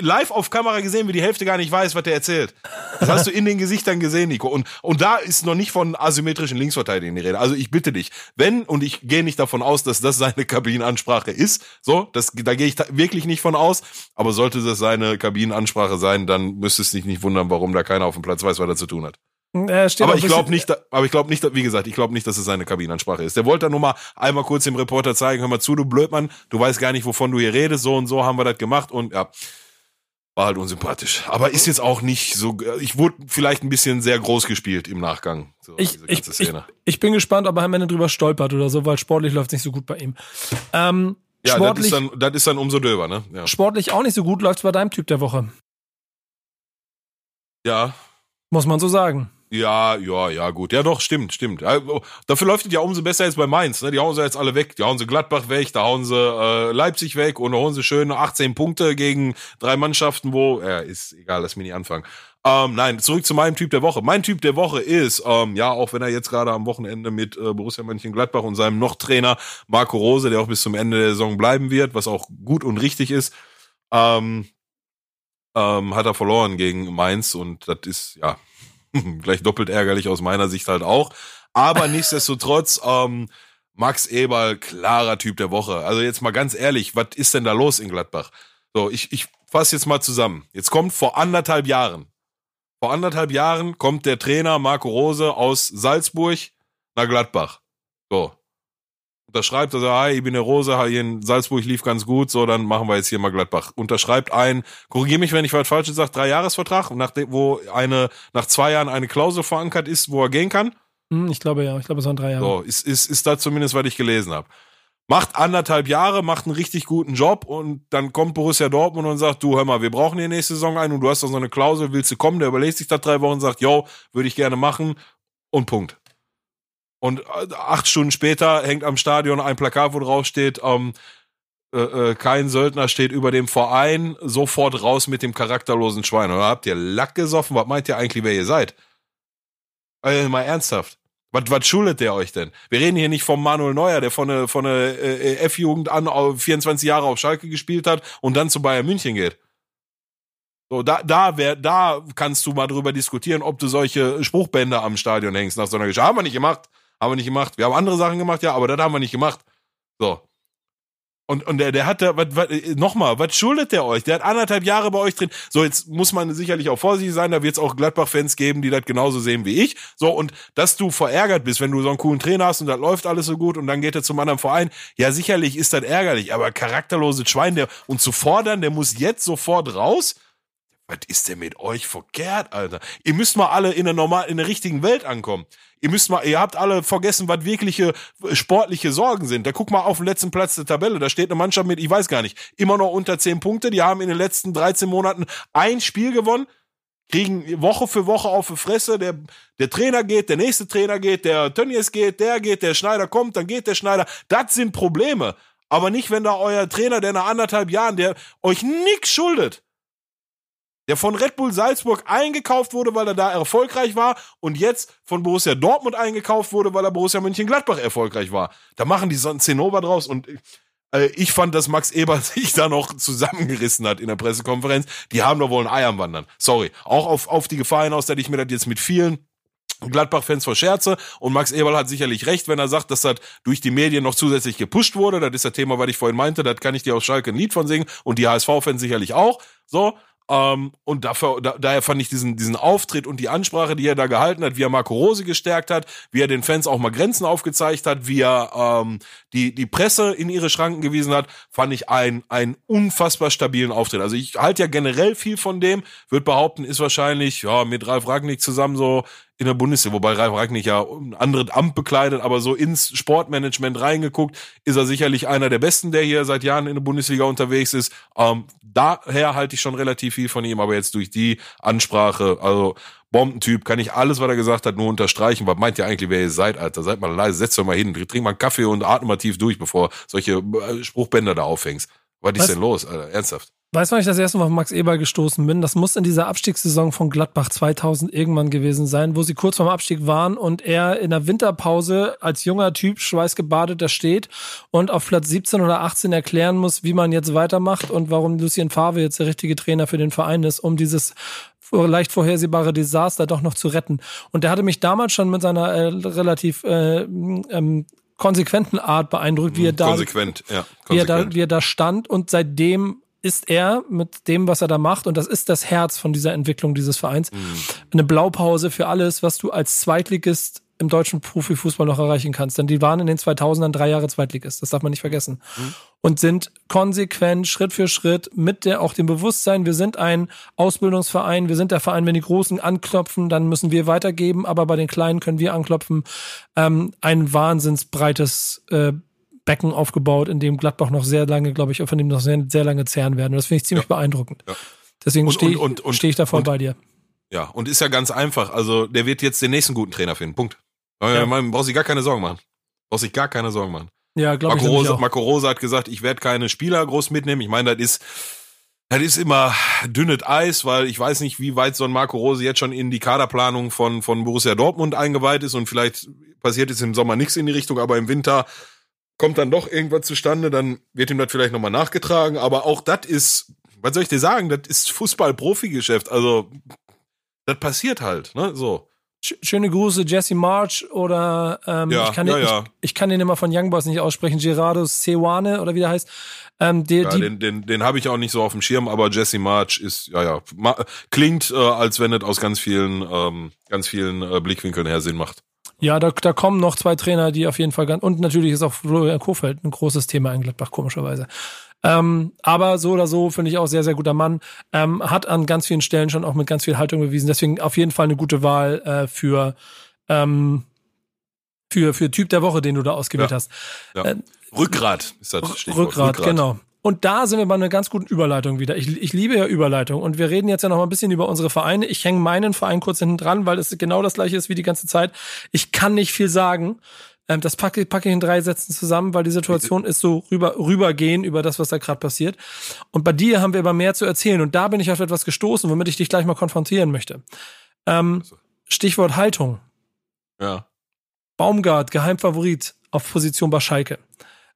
B: live auf Kamera gesehen, wie die Hälfte gar nicht weiß, was der erzählt. Das hast du in den Gesichtern gesehen, Nico. Und, und da ist noch nicht von asymmetrischen Linksverteidigern die Rede. Also ich bitte dich, wenn, und ich gehe nicht davon aus, dass das seine Kabinenansprache ist, so, das, da gehe ich wirklich nicht von aus, aber sollte das seine Kabinenansprache sein, dann müsste es dich nicht wundern, warum da keiner auf dem Platz weiß, was er zu tun hat. Äh, aber ich glaube nicht, aber ich glaube nicht, wie gesagt, ich glaube nicht, dass es seine Kabinenansprache ist. Der wollte da nur mal einmal kurz dem Reporter zeigen, hör mal zu, du Blödmann, du weißt gar nicht, wovon du hier redest, so und so haben wir das gemacht und ja. war halt unsympathisch. Aber ist jetzt auch nicht so, ich wurde vielleicht ein bisschen sehr groß gespielt im Nachgang.
A: So, ich, ich, ich, ich, bin gespannt, ob er am Ende drüber stolpert oder so, weil sportlich läuft nicht so gut bei ihm.
B: Ähm, ja, sportlich, das ist, dann, das ist dann umso döber, ne? Ja.
A: Sportlich auch nicht so gut läuft's bei deinem Typ der Woche.
B: Ja.
A: Muss man so sagen.
B: Ja, ja, ja, gut. Ja, doch, stimmt, stimmt. Ja, dafür läuft es ja umso besser jetzt bei Mainz. Ne? Die hauen sie jetzt alle weg. Die hauen sie Gladbach weg, da hauen sie äh, Leipzig weg und da hauen sie schöne 18 Punkte gegen drei Mannschaften, wo, ja, ist egal, lass mich nicht anfangen. Ähm, nein, zurück zu meinem Typ der Woche. Mein Typ der Woche ist, ähm, ja, auch wenn er jetzt gerade am Wochenende mit äh, Borussia Mönchengladbach und seinem Noch-Trainer Marco Rose, der auch bis zum Ende der Saison bleiben wird, was auch gut und richtig ist, ähm, ähm, hat er verloren gegen Mainz und das ist, ja, <laughs> Gleich doppelt ärgerlich aus meiner Sicht halt auch. Aber <laughs> nichtsdestotrotz, ähm, Max Eberl, klarer Typ der Woche. Also jetzt mal ganz ehrlich, was ist denn da los in Gladbach? So, ich, ich fasse jetzt mal zusammen. Jetzt kommt vor anderthalb Jahren. Vor anderthalb Jahren kommt der Trainer Marco Rose aus Salzburg nach Gladbach. So unterschreibt, also, hi, ich bin der Rose, hier in Salzburg lief ganz gut, so, dann machen wir jetzt hier mal Gladbach. Unterschreibt ein, korrigier mich, wenn ich was Falsches sage, drei Jahresvertrag, nach dem, wo eine, nach zwei Jahren eine Klausel verankert ist, wo er gehen kann.
A: Hm, ich glaube ja, ich glaube, es waren drei Jahre.
B: So, ist, ist, ist da zumindest, was ich gelesen habe. Macht anderthalb Jahre, macht einen richtig guten Job und dann kommt Borussia Dortmund und sagt, du hör mal, wir brauchen die nächste Saison einen und du hast doch so eine Klausel, willst du kommen? Der überlegt sich da drei Wochen und sagt, yo, würde ich gerne machen und Punkt. Und äh, acht Stunden später hängt am Stadion ein Plakat, wo drauf steht, ähm, äh, äh, kein Söldner steht über dem Verein, sofort raus mit dem charakterlosen Schwein. Oder habt ihr Lack gesoffen? Was meint ihr eigentlich, wer ihr seid? Also mal ernsthaft. Was, was schuldet der euch denn? Wir reden hier nicht vom Manuel Neuer, der von der, von der äh, F-Jugend an 24 Jahre auf Schalke gespielt hat und dann zu Bayern München geht. So, da, da, wär, da kannst du mal drüber diskutieren, ob du solche Spruchbänder am Stadion hängst nach so einer Geschichte. Haben wir nicht gemacht. Haben wir nicht gemacht. Wir haben andere Sachen gemacht, ja, aber das haben wir nicht gemacht. So. Und, und der, der hat da, nochmal, was schuldet der euch? Der hat anderthalb Jahre bei euch drin. So, jetzt muss man sicherlich auch vorsichtig sein, da wird es auch Gladbach-Fans geben, die das genauso sehen wie ich. So, und dass du verärgert bist, wenn du so einen coolen Trainer hast und das läuft alles so gut und dann geht er zum anderen Verein, ja, sicherlich ist das ärgerlich, aber charakterloses Schwein, der, und zu fordern, der muss jetzt sofort raus. Was ist denn mit euch verkehrt, Alter? Ihr müsst mal alle in der normal, in der richtigen Welt ankommen. Ihr müsst mal, ihr habt alle vergessen, was wirkliche äh, sportliche Sorgen sind. Da guck mal auf den letzten Platz der Tabelle. Da steht eine Mannschaft mit, ich weiß gar nicht, immer noch unter 10 Punkte. Die haben in den letzten 13 Monaten ein Spiel gewonnen kriegen Woche für Woche auf die Fresse, der, der Trainer geht, der nächste Trainer geht, der Tönnies geht, der geht, der Schneider kommt, dann geht der Schneider. Das sind Probleme. Aber nicht, wenn da euer Trainer, der nach anderthalb Jahren, der euch nix schuldet, der von Red Bull Salzburg eingekauft wurde, weil er da erfolgreich war und jetzt von Borussia Dortmund eingekauft wurde, weil er Borussia Mönchengladbach erfolgreich war. Da machen die so einen Zinnober draus und äh, ich fand, dass Max Eber <laughs> sich da noch zusammengerissen hat in der Pressekonferenz. Die haben doch wohl ein Ei am Wandern. Sorry. Auch auf, auf die Gefahr hinaus, dass ich mir das jetzt mit vielen Gladbach-Fans verscherze und Max Eberl hat sicherlich recht, wenn er sagt, dass das durch die Medien noch zusätzlich gepusht wurde. Das ist das Thema, was ich vorhin meinte. Das kann ich dir aus Schalke ein Lied von singen und die HSV-Fans sicherlich auch. So, ähm, und dafür, da, daher fand ich diesen, diesen Auftritt und die Ansprache, die er da gehalten hat, wie er Marco Rose gestärkt hat, wie er den Fans auch mal Grenzen aufgezeigt hat, wie er ähm, die, die Presse in ihre Schranken gewiesen hat, fand ich einen, einen unfassbar stabilen Auftritt. Also ich halte ja generell viel von dem, würde behaupten, ist wahrscheinlich ja mit Ralf Ragnick zusammen so in der Bundesliga, wobei Ralf Ragnick ja ein anderes Amt bekleidet, aber so ins Sportmanagement reingeguckt, ist er sicherlich einer der Besten, der hier seit Jahren in der Bundesliga unterwegs ist. Ähm, daher halte ich schon relativ viel von ihm, aber jetzt durch die Ansprache, also Bombentyp, kann ich alles, was er gesagt hat, nur unterstreichen. Was meint ihr eigentlich, wer ihr seid, Alter? Seid mal leise, setzt euch mal hin, trink mal einen Kaffee und atme mal tief durch, bevor solche äh, Spruchbänder da aufhängst. Was ist denn los, Alter? Ernsthaft?
A: Weißt du, wann ich das erste Mal auf Max Eber gestoßen bin? Das muss in dieser Abstiegssaison von Gladbach 2000 irgendwann gewesen sein, wo sie kurz vorm Abstieg waren und er in der Winterpause als junger Typ schweißgebadet da steht und auf Platz 17 oder 18 erklären muss, wie man jetzt weitermacht und warum Lucien Favre jetzt der richtige Trainer für den Verein ist, um dieses leicht vorhersehbare Desaster doch noch zu retten. Und der hatte mich damals schon mit seiner äh, relativ äh, ähm, konsequenten Art beeindruckt, wie er da,
B: konsequent, ja, konsequent.
A: Wie, er da, wie er da stand und seitdem ist er mit dem, was er da macht, und das ist das Herz von dieser Entwicklung dieses Vereins, mhm. eine Blaupause für alles, was du als Zweitligist im deutschen Profifußball noch erreichen kannst. Denn die waren in den 2000ern drei Jahre Zweitligist. Das darf man nicht vergessen. Mhm. Und sind konsequent, Schritt für Schritt, mit der, auch dem Bewusstsein, wir sind ein Ausbildungsverein, wir sind der Verein, wenn die Großen anklopfen, dann müssen wir weitergeben, aber bei den Kleinen können wir anklopfen. Ähm, ein wahnsinnsbreites äh, Becken aufgebaut, in dem Gladbach noch sehr lange, glaube ich, von dem noch sehr, sehr lange zehren werden. Und das finde ich ziemlich ja. beeindruckend. Ja. Deswegen stehe steh ich da voll bei dir.
B: Ja, und ist ja ganz einfach. Also, der wird jetzt den nächsten guten Trainer finden. Punkt. Ja. Man braucht sich gar keine Sorgen machen. Braucht sich gar keine Sorgen machen.
A: Ja, glaube
B: ich. Rosa, Marco Rosa hat gesagt, ich werde keine Spieler groß mitnehmen. Ich meine, das ist, das ist immer dünnes Eis, weil ich weiß nicht, wie weit so ein Marco Rose jetzt schon in die Kaderplanung von, von Borussia Dortmund eingeweiht ist und vielleicht passiert jetzt im Sommer nichts in die Richtung, aber im Winter kommt dann doch irgendwas zustande, dann wird ihm das vielleicht nochmal nachgetragen, aber auch das ist, was soll ich dir sagen, das ist Fußball-Profi-Geschäft, also das passiert halt, ne, so.
A: Schöne Grüße, Jesse March oder ähm, ja, ich, kann den, ja, ja. Ich, ich, kann den immer von Young Boys nicht aussprechen, Gerardo Sewane oder wie der heißt.
B: Ähm, der, ja, die, den den, den habe ich auch nicht so auf dem Schirm, aber Jesse March ist, ja, ja, klingt, äh, als wenn es aus ganz vielen, ähm, ganz vielen äh, Blickwinkeln her Sinn macht.
A: Ja, da, da kommen noch zwei Trainer, die auf jeden Fall ganz, und natürlich ist auch Florian Kofeld ein großes Thema in Gladbach, komischerweise. Ähm, aber so oder so finde ich auch sehr, sehr guter Mann. Ähm, hat an ganz vielen Stellen schon auch mit ganz viel Haltung bewiesen. Deswegen auf jeden Fall eine gute Wahl äh, für, ähm, für, für Typ der Woche, den du da ausgewählt
B: ja.
A: hast.
B: Ja. Äh, Rückgrat ist das
A: Stichwort. Rückgrat, Rückgrat, genau. Und da sind wir bei einer ganz guten Überleitung wieder. Ich, ich liebe ja Überleitung. Und wir reden jetzt ja noch mal ein bisschen über unsere Vereine. Ich hänge meinen Verein kurz hinten dran, weil es genau das gleiche ist wie die ganze Zeit. Ich kann nicht viel sagen. Ähm, das packe, packe ich in drei Sätzen zusammen, weil die Situation ist so rüber, rübergehen über das, was da gerade passiert. Und bei dir haben wir aber mehr zu erzählen. Und da bin ich auf etwas gestoßen, womit ich dich gleich mal konfrontieren möchte. Ähm, Stichwort Haltung.
B: Ja.
A: Baumgart, Geheimfavorit auf Position bei Schalke.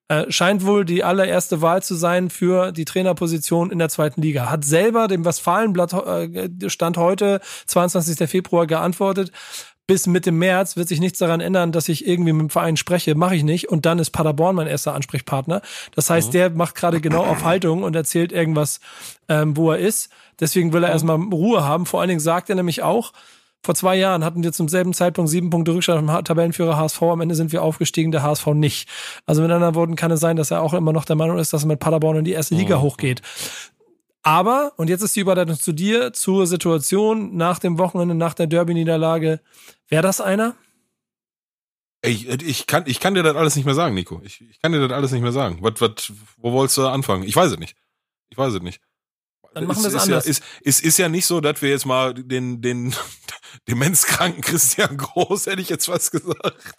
A: Äh, scheint wohl die allererste Wahl zu sein für die Trainerposition in der zweiten Liga. Hat selber dem Westfalenblatt äh, Stand heute, 22. Februar, geantwortet. Bis Mitte März wird sich nichts daran ändern, dass ich irgendwie mit dem Verein spreche. Mache ich nicht. Und dann ist Paderborn mein erster Ansprechpartner. Das heißt, mhm. der macht gerade genau auf Haltung und erzählt irgendwas, ähm, wo er ist. Deswegen will er mhm. erstmal Ruhe haben. Vor allen Dingen sagt er nämlich auch, vor zwei Jahren hatten wir zum selben Zeitpunkt sieben Punkte Rückstand am Tabellenführer HSV. Am Ende sind wir aufgestiegen, der HSV nicht. Also mit anderen Worten kann es sein, dass er auch immer noch der Meinung ist, dass er mit Paderborn in die erste Liga mhm. hochgeht. Aber, und jetzt ist die Überleitung zu dir, zur Situation nach dem Wochenende, nach der Derby-Niederlage. Wäre das einer?
B: Ich, ich, kann, ich kann dir das alles nicht mehr sagen, Nico. Ich, ich kann dir das alles nicht mehr sagen. Was, was, wo wolltest du anfangen? Ich weiß es nicht. Ich weiß es nicht.
A: Dann machen wir es
B: anders. Ja, ist, ist, ist ja nicht so, dass wir jetzt mal den, den <laughs> demenzkranken Christian Groß, hätte ich jetzt was gesagt,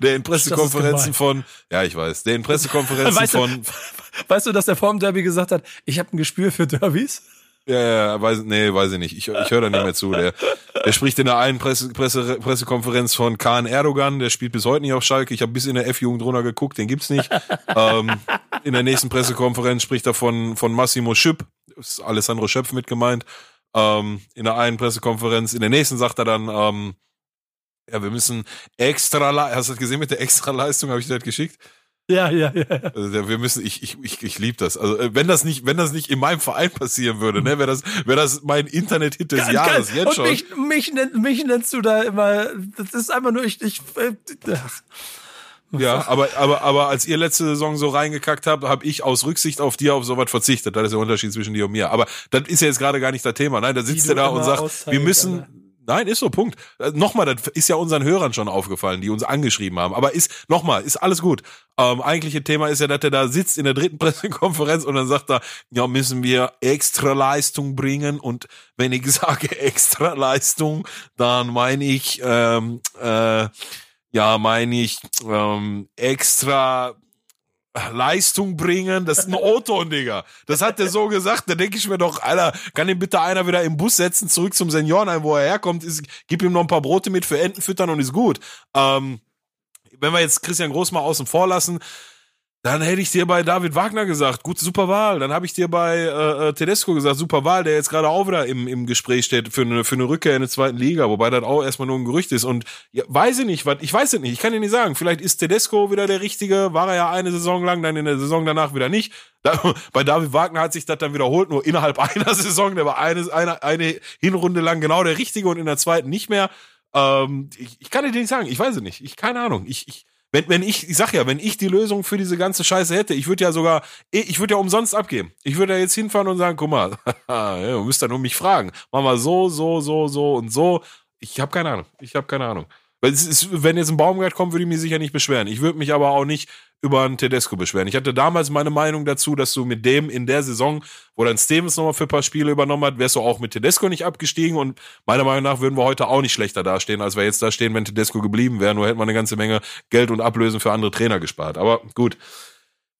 B: der in Pressekonferenzen von, ja, ich weiß, der in Pressekonferenzen weißt von. <laughs>
A: weißt du, dass der vorm Derby gesagt hat, ich habe ein Gespür für Derbys?
B: Ja, ja, weiß, nee, weiß ich nicht. Ich, ich höre da nicht mehr zu. Der, der spricht in der einen Presse, Presse, Pressekonferenz von Kahn Erdogan, der spielt bis heute nicht auf Schalke. Ich habe bis in der F-Jugend drunter geguckt, den gibt's nicht. ähm, in der nächsten Pressekonferenz spricht er von, von Massimo Schüpp, ist Alessandro Schöpf mit gemeint. Ähm, in der einen Pressekonferenz. In der nächsten sagt er dann, ähm, ja, wir müssen extra, hast du das gesehen mit der Extraleistung, habe ich dir das geschickt?
A: Ja, ja, ja.
B: Also wir müssen, ich, ich, ich, ich liebe das. Also äh, wenn das nicht, wenn das nicht in meinem Verein passieren würde, ne, wäre das, wäre das mein Internet-Hit des ganz, Jahres ganz. jetzt Und schon.
A: Mich, mich, mich nennst du da immer. Das ist einfach nur ich. ich äh, ach.
B: Ja, aber, aber, aber als ihr letzte Saison so reingekackt habt, habe ich aus Rücksicht auf dir auf sowas verzichtet. Das ist der Unterschied zwischen dir und mir. Aber das ist ja jetzt gerade gar nicht das Thema. Nein, da sitzt er da und sagt, wir müssen, Nein, ist so, Punkt. Äh, nochmal, das ist ja unseren Hörern schon aufgefallen, die uns angeschrieben haben. Aber ist, nochmal, ist alles gut. Ähm, eigentliche Thema ist ja, dass er da sitzt in der dritten <laughs> Pressekonferenz und dann sagt er, ja, müssen wir extra Leistung bringen. Und wenn ich <laughs> sage extra Leistung, dann meine ich, ähm, äh, ja, meine ich ähm, extra Leistung bringen, das ist ein Auto, Digga. Das hat der so <laughs> gesagt. Da denke ich mir doch, Alter, kann ihn bitte einer wieder im Bus setzen, zurück zum Seniorenheim, wo er herkommt, ist, gib ihm noch ein paar Brote mit für Enten füttern und ist gut. Ähm, wenn wir jetzt Christian Groß mal außen vor lassen, dann hätte ich dir bei David Wagner gesagt, gut, super Wahl. Dann habe ich dir bei äh, äh, Tedesco gesagt, super Wahl, der jetzt gerade auch wieder im, im Gespräch steht für eine, für eine Rückkehr in die zweiten Liga, wobei das auch erstmal nur ein Gerücht ist. Und ja, weiß ich nicht, was, ich weiß es nicht, ich kann dir nicht sagen. Vielleicht ist Tedesco wieder der Richtige, war er ja eine Saison lang, dann in der Saison danach wieder nicht. Da, <laughs> bei David Wagner hat sich das dann wiederholt, nur innerhalb <laughs> einer Saison, der war eine, eine, eine Hinrunde lang genau der Richtige und in der zweiten nicht mehr. Ähm, ich, ich kann dir nicht sagen, ich weiß es nicht. Ich keine Ahnung. Ich, ich, wenn, wenn ich, ich sag ja, wenn ich die Lösung für diese ganze Scheiße hätte, ich würde ja sogar, ich würde ja umsonst abgeben. Ich würde ja jetzt hinfahren und sagen, guck mal, <laughs> ihr müsst ja nur mich fragen. Mach mal so, so, so, so und so. Ich habe keine Ahnung. Ich habe keine Ahnung. Weil es ist, wenn jetzt ein Baumgart kommt, würde ich mich sicher nicht beschweren. Ich würde mich aber auch nicht über einen Tedesco beschweren. Ich hatte damals meine Meinung dazu, dass du mit dem in der Saison, wo dann Stevens nochmal für ein paar Spiele übernommen hat, wärst du auch mit Tedesco nicht abgestiegen und meiner Meinung nach würden wir heute auch nicht schlechter dastehen, als wir jetzt da stehen, wenn Tedesco geblieben wäre. Nur hätten wir eine ganze Menge Geld und Ablösen für andere Trainer gespart. Aber gut.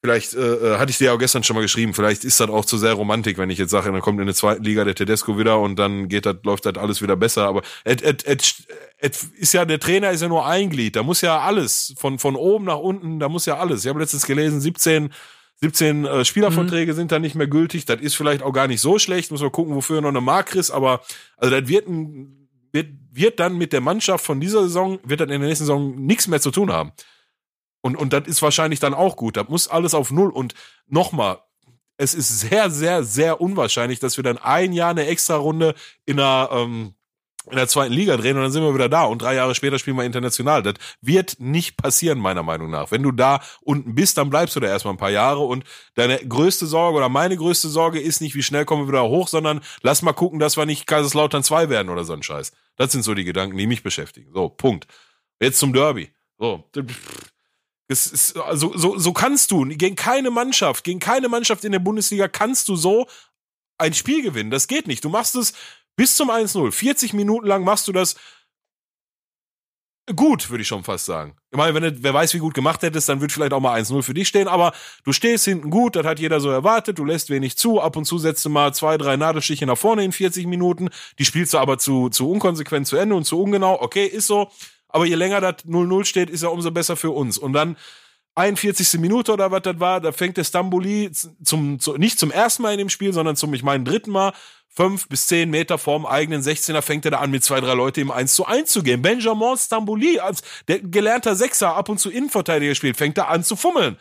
B: Vielleicht äh, äh, hatte ich dir ja auch gestern schon mal geschrieben, vielleicht ist das auch zu sehr Romantik, wenn ich jetzt sage, dann kommt in der zweiten Liga der Tedesco wieder und dann geht das, läuft das alles wieder besser. Aber et, et, et, et ist ja, der Trainer ist ja nur ein Glied. Da muss ja alles, von, von oben nach unten, da muss ja alles. Ich habe letztens gelesen, 17, 17 äh, Spielerverträge mhm. sind da nicht mehr gültig. Das ist vielleicht auch gar nicht so schlecht. Muss man gucken, wofür noch eine Mark ist. Aber also das wird, ein, wird, wird dann mit der Mannschaft von dieser Saison, wird dann in der nächsten Saison nichts mehr zu tun haben. Und, und das ist wahrscheinlich dann auch gut. Da muss alles auf Null. Und nochmal, es ist sehr, sehr, sehr unwahrscheinlich, dass wir dann ein Jahr eine Extra-Runde in der, ähm, in der zweiten Liga drehen und dann sind wir wieder da und drei Jahre später spielen wir international. Das wird nicht passieren, meiner Meinung nach. Wenn du da unten bist, dann bleibst du da erstmal ein paar Jahre und deine größte Sorge oder meine größte Sorge ist nicht, wie schnell kommen wir wieder hoch, sondern lass mal gucken, dass wir nicht Kaiserslautern 2 werden oder so ein Scheiß. Das sind so die Gedanken, die mich beschäftigen. So, Punkt. Jetzt zum Derby. So, das ist, also, so, so kannst du, gegen keine Mannschaft, gegen keine Mannschaft in der Bundesliga kannst du so ein Spiel gewinnen. Das geht nicht. Du machst es bis zum 1-0. 40 Minuten lang machst du das gut, würde ich schon fast sagen. Ich meine, wenn du, wer weiß, wie gut gemacht hättest, dann wird vielleicht auch mal 1-0 für dich stehen, aber du stehst hinten gut, das hat jeder so erwartet, du lässt wenig zu, ab und zu setzt du mal zwei, drei Nadelstiche nach vorne in 40 Minuten, die spielst du aber zu, zu unkonsequent zu Ende und zu ungenau, okay, ist so, aber je länger das 0-0 steht, ist ja umso besser für uns. Und dann 41. Minute oder was das war, da fängt der Stamboli zum, zu, nicht zum ersten Mal in dem Spiel, sondern zum, ich meine, dritten Mal, fünf bis zehn Meter vorm eigenen 16er fängt er da an, mit zwei, drei Leute im 1 zu 1 zu gehen. Benjamin Stamboli, als der gelernter Sechser ab und zu Innenverteidiger spielt, fängt da an zu fummeln.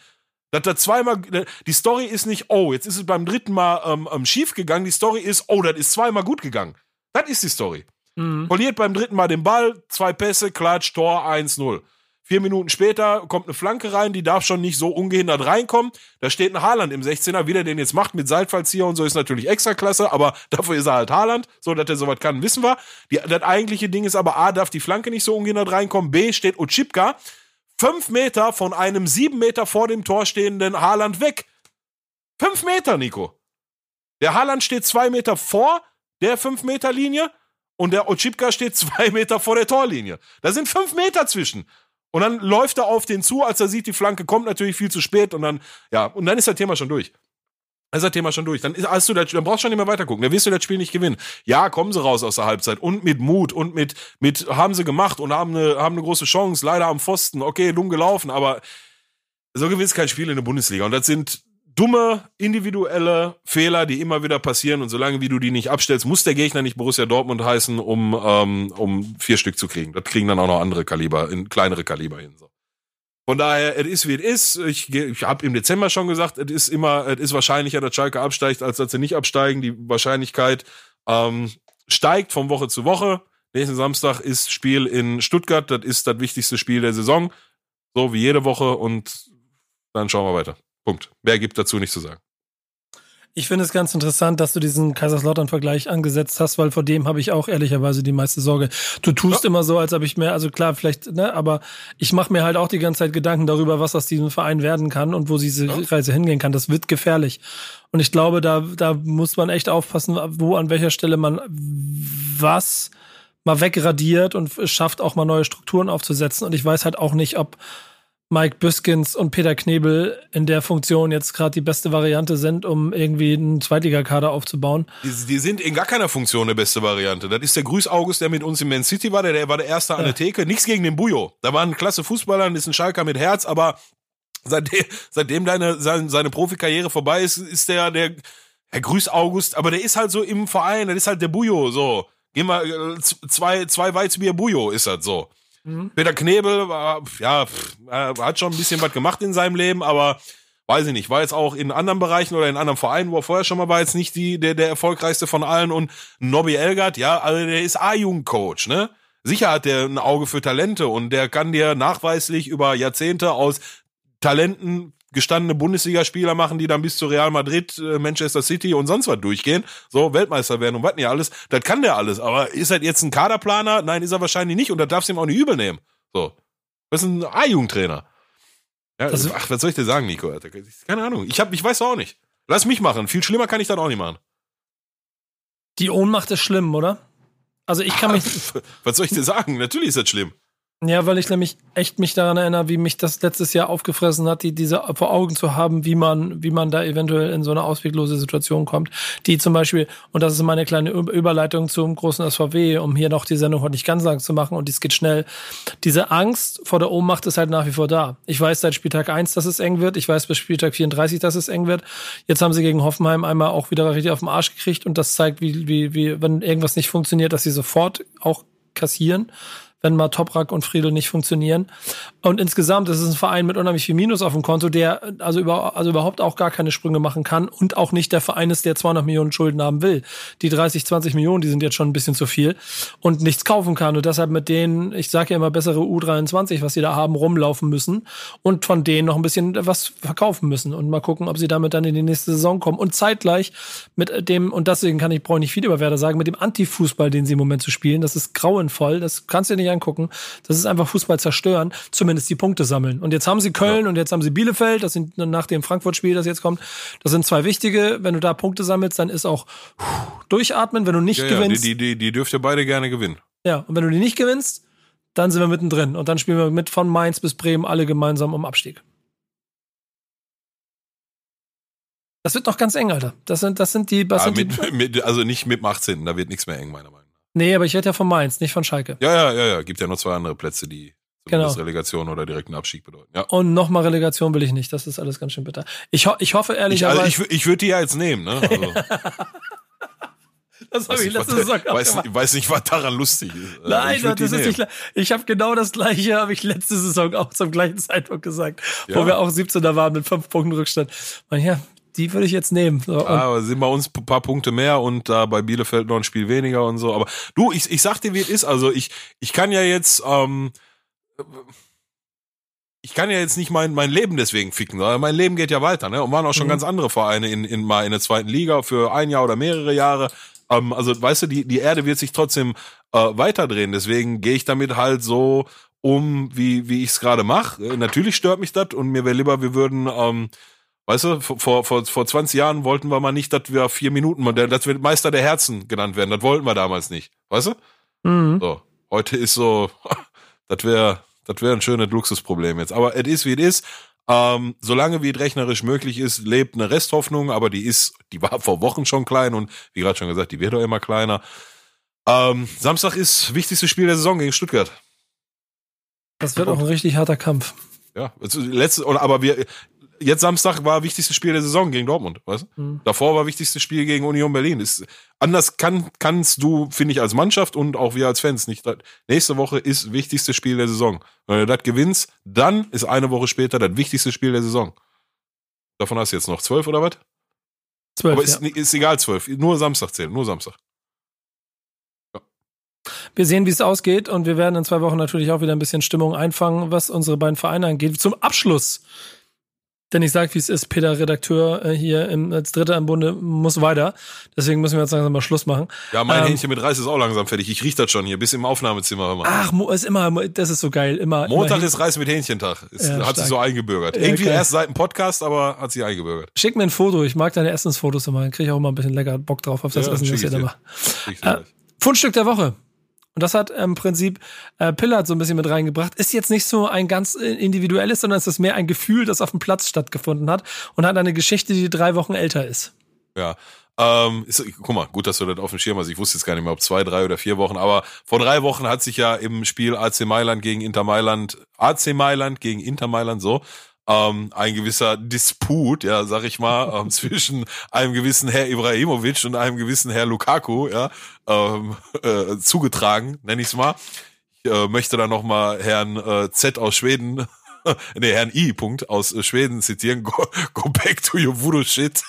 B: Das da zweimal, die Story ist nicht, oh, jetzt ist es beim dritten Mal ähm, ähm, schief gegangen. Die Story ist, oh, das ist zweimal gut gegangen. Das ist die Story. Mhm. Verliert beim dritten Mal den Ball, zwei Pässe, Klatsch, Tor 1-0. Vier Minuten später kommt eine Flanke rein, die darf schon nicht so ungehindert reinkommen. Da steht ein Haaland im 16er, wie der den jetzt macht mit Seitfallzieher und so ist natürlich extra klasse, aber <laughs> dafür ist er halt Haaland. So, dass er sowas kann, wissen wir. Die, das eigentliche Ding ist aber, A, darf die Flanke nicht so ungehindert reinkommen, B, steht Ochipka fünf Meter von einem sieben Meter vor dem Tor stehenden Haaland weg. Fünf Meter, Nico. Der Haaland steht zwei Meter vor der fünf Meter Linie und der Ochipka steht zwei <laughs> Meter vor der Torlinie. Da sind fünf Meter zwischen. Und dann läuft er auf den zu, als er sieht, die Flanke kommt natürlich viel zu spät und dann, ja, und dann ist das Thema schon durch. Dann ist das Thema schon durch. Dann, ist, hast du das, dann brauchst du schon nicht mehr weitergucken. Dann wirst du das Spiel nicht gewinnen. Ja, kommen sie raus aus der Halbzeit und mit Mut und mit, mit haben sie gemacht und haben eine, haben eine große Chance. Leider am Pfosten. Okay, dumm gelaufen, aber so gewinnst kein Spiel in der Bundesliga. Und das sind dumme individuelle Fehler, die immer wieder passieren und solange wie du die nicht abstellst, muss der Gegner nicht Borussia Dortmund heißen, um um um vier Stück zu kriegen. Das kriegen dann auch noch andere Kaliber, in kleinere Kaliber hin. So. Von daher, es ist wie es ist. Ich, ich habe im Dezember schon gesagt, es ist immer, es ist wahrscheinlicher, dass Schalke absteigt, als dass sie nicht absteigen. Die Wahrscheinlichkeit ähm, steigt von Woche zu Woche. Nächsten Samstag ist Spiel in Stuttgart. Das ist das wichtigste Spiel der Saison. So wie jede Woche und dann schauen wir weiter. Punkt. Wer gibt dazu nichts zu sagen.
A: Ich finde es ganz interessant, dass du diesen Kaiserslautern-Vergleich angesetzt hast, weil vor dem habe ich auch ehrlicherweise die meiste Sorge. Du tust ja. immer so, als ob ich mir, also klar, vielleicht, ne, aber ich mache mir halt auch die ganze Zeit Gedanken darüber, was aus diesem Verein werden kann und wo diese ja. Reise hingehen kann. Das wird gefährlich. Und ich glaube, da, da muss man echt aufpassen, wo, an welcher Stelle man was mal wegradiert und schafft, auch mal neue Strukturen aufzusetzen. Und ich weiß halt auch nicht, ob Mike Büskins und Peter Knebel in der Funktion jetzt gerade die beste Variante sind, um irgendwie einen Zweitligakader aufzubauen.
B: Die, die, sind in gar keiner Funktion eine beste Variante. Das ist der Grüß August, der mit uns in Man City war, der, der war der erste an der Theke. Nichts gegen den Bujo. Da war ein klasse Fußballer, ist ein Schalker mit Herz, aber seitdem, seitdem deine, seine, seine Profikarriere vorbei ist, ist der, der, Herr Grüß August, aber der ist halt so im Verein, das ist halt der Bujo, so. Gehen wir, äh, zwei, zwei Weizbier Bujo ist das so. Mhm. Peter Knebel war, ja, hat schon ein bisschen was gemacht in seinem Leben, aber weiß ich nicht, war jetzt auch in anderen Bereichen oder in anderen Vereinen, wo er vorher schon mal war, jetzt nicht die, der, der erfolgreichste von allen und Nobby Elgert, ja, also der ist A-Jugendcoach, ne? Sicher hat der ein Auge für Talente und der kann dir nachweislich über Jahrzehnte aus Talenten gestandene Bundesligaspieler machen, die dann bis zu Real Madrid, äh, Manchester City und sonst was durchgehen, so Weltmeister werden und was nicht alles. Das kann der alles. Aber ist er jetzt ein Kaderplaner? Nein, ist er wahrscheinlich nicht und da darfst du ihm auch nicht übel nehmen. So. Das ist ein A-Jugendtrainer. Ja, ach, was soll ich dir sagen, Nico? Keine Ahnung. Ich, hab, ich weiß auch nicht. Lass mich machen. Viel schlimmer kann ich dann auch nicht machen.
A: Die Ohnmacht ist schlimm, oder? Also ich kann <laughs> mich.
B: Was soll ich dir sagen? Natürlich ist das schlimm.
A: Ja, weil ich nämlich echt mich daran erinnere, wie mich das letztes Jahr aufgefressen hat, die diese vor Augen zu haben, wie man, wie man da eventuell in so eine ausweglose Situation kommt. Die zum Beispiel, und das ist meine kleine Überleitung zum großen SVW, um hier noch die Sendung heute nicht ganz lang zu machen und dies geht schnell. Diese Angst vor der Ohnmacht ist halt nach wie vor da. Ich weiß seit Spieltag eins, dass es eng wird. Ich weiß bis Spieltag 34, dass es eng wird. Jetzt haben sie gegen Hoffenheim einmal auch wieder richtig auf den Arsch gekriegt und das zeigt, wie, wie, wie, wenn irgendwas nicht funktioniert, dass sie sofort auch kassieren wenn mal Toprak und Friedel nicht funktionieren. Und insgesamt ist es ein Verein mit unheimlich viel Minus auf dem Konto, der also, über, also überhaupt auch gar keine Sprünge machen kann und auch nicht der Verein ist, der 200 Millionen Schulden haben will. Die 30, 20 Millionen, die sind jetzt schon ein bisschen zu viel und nichts kaufen kann und deshalb mit denen, ich sage ja immer bessere U23, was sie da haben, rumlaufen müssen und von denen noch ein bisschen was verkaufen müssen und mal gucken, ob sie damit dann in die nächste Saison kommen und zeitgleich mit dem, und deswegen kann ich, brauche nicht viel über Werder sagen, mit dem Antifußball, den sie im Moment zu spielen, das ist grauenvoll, das kannst du dir nicht angucken. Das ist einfach Fußball zerstören, zumindest die Punkte sammeln. Und jetzt haben sie Köln ja. und jetzt haben sie Bielefeld, das sind nach dem Frankfurt-Spiel, das jetzt kommt, das sind zwei wichtige. Wenn du da Punkte sammelst, dann ist auch durchatmen, wenn du nicht ja, gewinnst.
B: Ja, die, die, die dürft ihr beide gerne gewinnen.
A: Ja, und wenn du die nicht gewinnst, dann sind wir mittendrin. Und dann spielen wir mit von Mainz bis Bremen alle gemeinsam um Abstieg. Das wird noch ganz eng, Alter. Das sind, das sind die.
B: Was
A: ja,
B: sind mit, die? Mit, also nicht mit dem 18. Da wird nichts mehr eng, meiner Meinung nach.
A: Nee, aber ich rede ja von Mainz, nicht von Schalke.
B: Ja, ja, ja, ja. Gibt ja noch zwei andere Plätze, die genau. Relegation oder direkten Abstieg bedeuten. Ja.
A: Und nochmal Relegation will ich nicht. Das ist alles ganz schön bitter. Ich, ho ich hoffe ehrlicherweise.
B: Ich, also ich, ich würde die ja jetzt nehmen, ne? Also. <laughs>
A: Das habe ich letzte Saison
B: auch weiß, gemacht. weiß nicht, was daran lustig ist.
A: Nein, ich das ist nicht. Ich habe genau das gleiche, habe ich letzte Saison auch zum gleichen Zeitpunkt gesagt, ja. wo wir auch 17er waren mit fünf Punkten Rückstand. Und ja, die würde ich jetzt nehmen.
B: So, ja, aber sind bei uns ein paar Punkte mehr und da bei Bielefeld noch ein Spiel weniger und so. Aber du, ich, ich sag dir, wie es ist. Also ich, ich kann ja jetzt, ähm, ich kann ja jetzt nicht mein, mein Leben deswegen ficken, sondern mein Leben geht ja weiter, ne? Und waren auch schon mhm. ganz andere Vereine in, in mal in der zweiten Liga für ein Jahr oder mehrere Jahre. Ähm, also, weißt du, die, die Erde wird sich trotzdem äh, weiterdrehen. Deswegen gehe ich damit halt so um, wie, wie ich es gerade mache. Äh, natürlich stört mich das und mir wäre lieber, wir würden ähm, Weißt du, vor, vor, vor 20 Jahren wollten wir mal nicht, dass wir vier Minuten, dass wir Meister der Herzen genannt werden. Das wollten wir damals nicht. Weißt du? Mhm. So. Heute ist so, <laughs> das wäre, das wäre ein schönes Luxusproblem jetzt. Aber es ist, wie es ist. Ähm, solange wie es rechnerisch möglich ist, lebt eine Resthoffnung, aber die ist, die war vor Wochen schon klein und wie gerade schon gesagt, die wird auch immer kleiner. Ähm, Samstag ist wichtigstes Spiel der Saison gegen Stuttgart.
A: Das wird auch ein richtig harter Kampf.
B: Ja, letzte, aber wir, jetzt Samstag war wichtigstes Spiel der Saison gegen Dortmund, weißt du? Mhm. Davor war wichtigstes Spiel gegen Union Berlin. Ist, anders kann, kannst du, finde ich, als Mannschaft und auch wir als Fans nicht. Nächste Woche ist wichtigstes Spiel der Saison. Wenn du das gewinnst, dann ist eine Woche später das wichtigste Spiel der Saison. Davon hast du jetzt noch zwölf oder was? Zwölf. Aber ist, ja. ist egal, zwölf. Nur Samstag zählen, nur Samstag.
A: Wir sehen, wie es ausgeht und wir werden in zwei Wochen natürlich auch wieder ein bisschen Stimmung einfangen, was unsere beiden Vereine angeht. Zum Abschluss denn ich sage, wie es ist, Peter, Redakteur äh, hier im, als Dritter im Bunde, muss weiter. Deswegen müssen wir jetzt langsam mal Schluss machen.
B: Ja, mein ähm, Hähnchen mit Reis ist auch langsam fertig. Ich riech das schon hier, bis im Aufnahmezimmer.
A: Immer. Ach, ist immer, das ist so geil. Immer,
B: Montag
A: immer
B: ist Reis mit Hähnchentag. Ist, ja, hat sich so eingebürgert. Ja, Irgendwie okay. erst seit dem Podcast, aber hat sich eingebürgert.
A: Schick mir ein Foto. Ich mag deine Essensfotos immer. Dann kriege ich auch immer ein bisschen lecker Bock drauf auf das ja, Essen, das ihr da macht. Fundstück der Woche. Und das hat im Prinzip äh, Pillard so ein bisschen mit reingebracht. Ist jetzt nicht so ein ganz äh, individuelles, sondern es ist mehr ein Gefühl, das auf dem Platz stattgefunden hat und hat eine Geschichte, die drei Wochen älter ist.
B: Ja. Ähm, ist, guck mal, gut, dass du das auf dem Schirm hast. Ich wusste jetzt gar nicht mehr, ob zwei, drei oder vier Wochen. Aber vor drei Wochen hat sich ja im Spiel AC Mailand gegen Inter Mailand, AC Mailand gegen Inter Mailand so, ähm, ein gewisser Disput, ja, sag ich mal, ähm, <laughs> zwischen einem gewissen Herr Ibrahimovic und einem gewissen Herr Lukaku, ja, ähm, <laughs> äh, zugetragen, nenne ich es mal. Ich äh, möchte da nochmal Herrn äh, Z aus Schweden, <laughs> nee, Herrn I. Punkt aus äh, Schweden zitieren. Go, go back to your voodoo shit.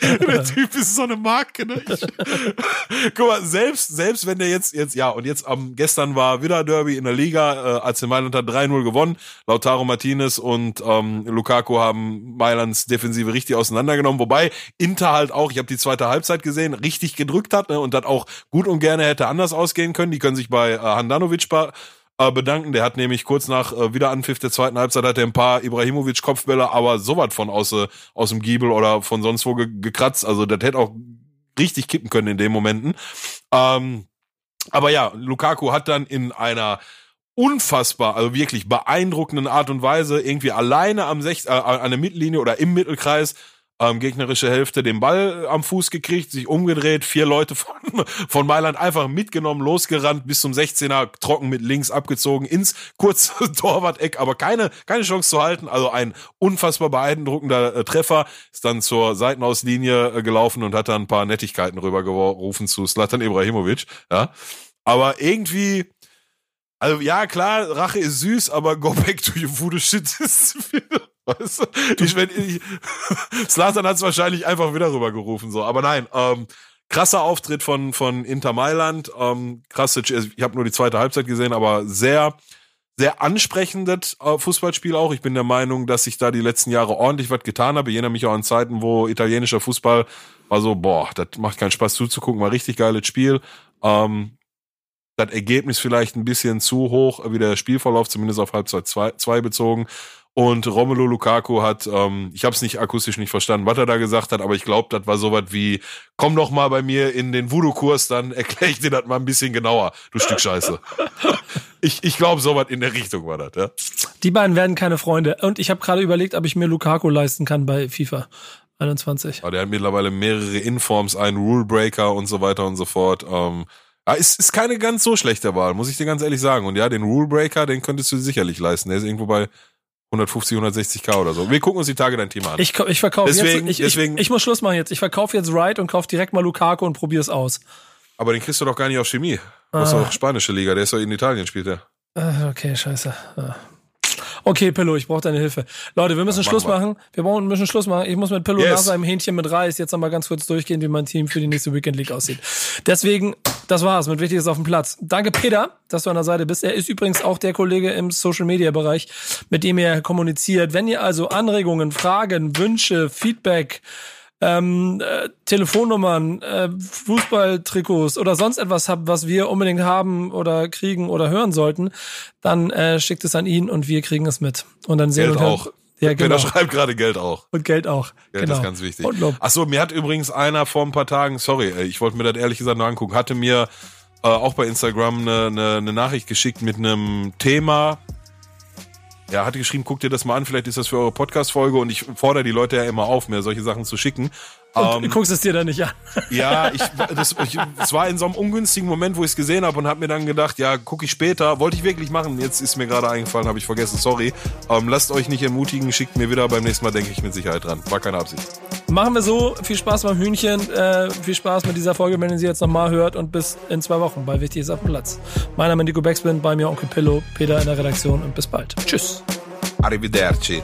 B: <laughs> der Typ ist so eine Marke, ne? Ich, <laughs> guck mal, selbst, selbst wenn der jetzt, jetzt, ja, und jetzt am, gestern war wieder Derby in der Liga, äh, AC Mailand hat 3-0 gewonnen, Lautaro Martinez und ähm, Lukaku haben Mailands Defensive richtig auseinandergenommen, wobei Inter halt auch, ich habe die zweite Halbzeit gesehen, richtig gedrückt hat, ne, und das auch gut und gerne hätte anders ausgehen können, die können sich bei äh, Handanovic bedanken. Der hat nämlich kurz nach äh, Wiederanpfiff der zweiten Halbzeit hat er ein paar Ibrahimovic-Kopfbälle, aber sowas von aus, äh, aus dem Giebel oder von sonst wo ge gekratzt. Also das hätte auch richtig kippen können in den Momenten. Ähm, aber ja, Lukaku hat dann in einer unfassbar, also wirklich beeindruckenden Art und Weise irgendwie alleine am Sech äh, an der Mittellinie oder im Mittelkreis ähm, gegnerische Hälfte den Ball am Fuß gekriegt, sich umgedreht, vier Leute von, von Mailand einfach mitgenommen, losgerannt, bis zum 16er, trocken mit links abgezogen, ins kurze <laughs> Torwart-Eck, aber keine, keine Chance zu halten. Also ein unfassbar beeindruckender äh, Treffer, ist dann zur Seitenauslinie äh, gelaufen und hat dann ein paar Nettigkeiten rübergerufen zu Slatan Ibrahimovic, ja. Aber irgendwie, also ja, klar, Rache ist süß, aber go back to your voodoo shit <laughs> ist Weißt du? Ich, wenn ich, <laughs> Slatan hat es wahrscheinlich einfach wieder rübergerufen, so. Aber nein, ähm, krasser Auftritt von, von Inter Mailand. Ähm, krasse, ich habe nur die zweite Halbzeit gesehen, aber sehr, sehr ansprechendes äh, Fußballspiel auch. Ich bin der Meinung, dass ich da die letzten Jahre ordentlich was getan habe. Ich erinnere mich auch an Zeiten, wo italienischer Fußball war so, boah, das macht keinen Spaß zuzugucken, war richtig geiles Spiel. Ähm, das Ergebnis vielleicht ein bisschen zu hoch, wie der Spielverlauf, zumindest auf Halbzeit zwei, zwei bezogen. Und Romelu Lukaku hat, ähm, ich habe es nicht akustisch nicht verstanden, was er da gesagt hat, aber ich glaube, das war sowas wie, komm doch mal bei mir in den Voodoo-Kurs, dann erkläre ich dir das mal ein bisschen genauer, du Stück Scheiße. ich ich glaube, sowas in der Richtung war das, ja.
A: Die beiden werden keine Freunde. Und ich habe gerade überlegt, ob ich mir Lukaku leisten kann bei FIFA 21.
B: Aber der hat mittlerweile mehrere Informs, einen Rulebreaker und so weiter und so fort. Ähm, ist, ist keine ganz so schlechte Wahl, muss ich dir ganz ehrlich sagen. Und ja, den Rulebreaker, den könntest du sicherlich leisten. Der ist irgendwo bei 150, 160k oder so. Wir gucken uns die Tage dein Thema an.
A: Ich, ich verkaufe deswegen, jetzt, ich, deswegen, ich, ich, muss Schluss machen jetzt. Ich verkaufe jetzt Wright und kaufe direkt mal Lukaku und probier's aus.
B: Aber den kriegst du doch gar nicht auf Chemie. Das ah. ist doch spanische Liga, der ist doch in Italien, spielt der.
A: Ah, okay, scheiße. Ah. Okay, Pillow, ich brauche deine Hilfe. Leute, wir müssen ja, Schluss machen. Wir brauchen, müssen Schluss machen. Ich muss mit Pillow yes. nach seinem Hähnchen mit Reis jetzt nochmal ganz kurz durchgehen, wie mein Team für die nächste Weekend League aussieht. Deswegen, das war's mit Wichtiges auf dem Platz. Danke, Peter, dass du an der Seite bist. Er ist übrigens auch der Kollege im Social Media Bereich, mit dem er kommuniziert. Wenn ihr also Anregungen, Fragen, Wünsche, Feedback, ähm, äh, Telefonnummern, äh, Fußballtrikots oder sonst etwas habt, was wir unbedingt haben oder kriegen oder hören sollten, dann äh, schickt es an ihn und wir kriegen es mit. Und dann sehen
B: Geld wir auch. Ja, genau. Peter schreibt gerade Geld auch.
A: Und Geld auch.
B: Geld genau. ist ganz wichtig. Ach so, mir hat übrigens einer vor ein paar Tagen, sorry, ich wollte mir das ehrlich gesagt nur angucken, hatte mir äh, auch bei Instagram eine, eine, eine Nachricht geschickt mit einem Thema, ja, hat geschrieben, guckt dir das mal an, vielleicht ist das für eure Podcast-Folge und ich fordere die Leute ja immer auf, mir solche Sachen zu schicken.
A: Und ähm, guckst es dir dann nicht an. <laughs>
B: Ja, ich, das, ich, es war in so einem ungünstigen Moment, wo ich es gesehen habe und habe mir dann gedacht, ja, gucke ich später. Wollte ich wirklich machen. Jetzt ist mir gerade eingefallen, habe ich vergessen, sorry. Ähm, lasst euch nicht ermutigen, schickt mir wieder. Beim nächsten Mal denke ich mit Sicherheit dran. War keine Absicht.
A: Machen wir so. Viel Spaß beim Hühnchen. Äh, viel Spaß mit dieser Folge, wenn ihr sie jetzt nochmal hört. Und bis in zwei Wochen bei Wichtig ist auf dem Platz. Mein Name ist Nico Beckspin, bei mir Onkel Pillow, Peter in der Redaktion und bis bald. Tschüss.
B: Arrivederci.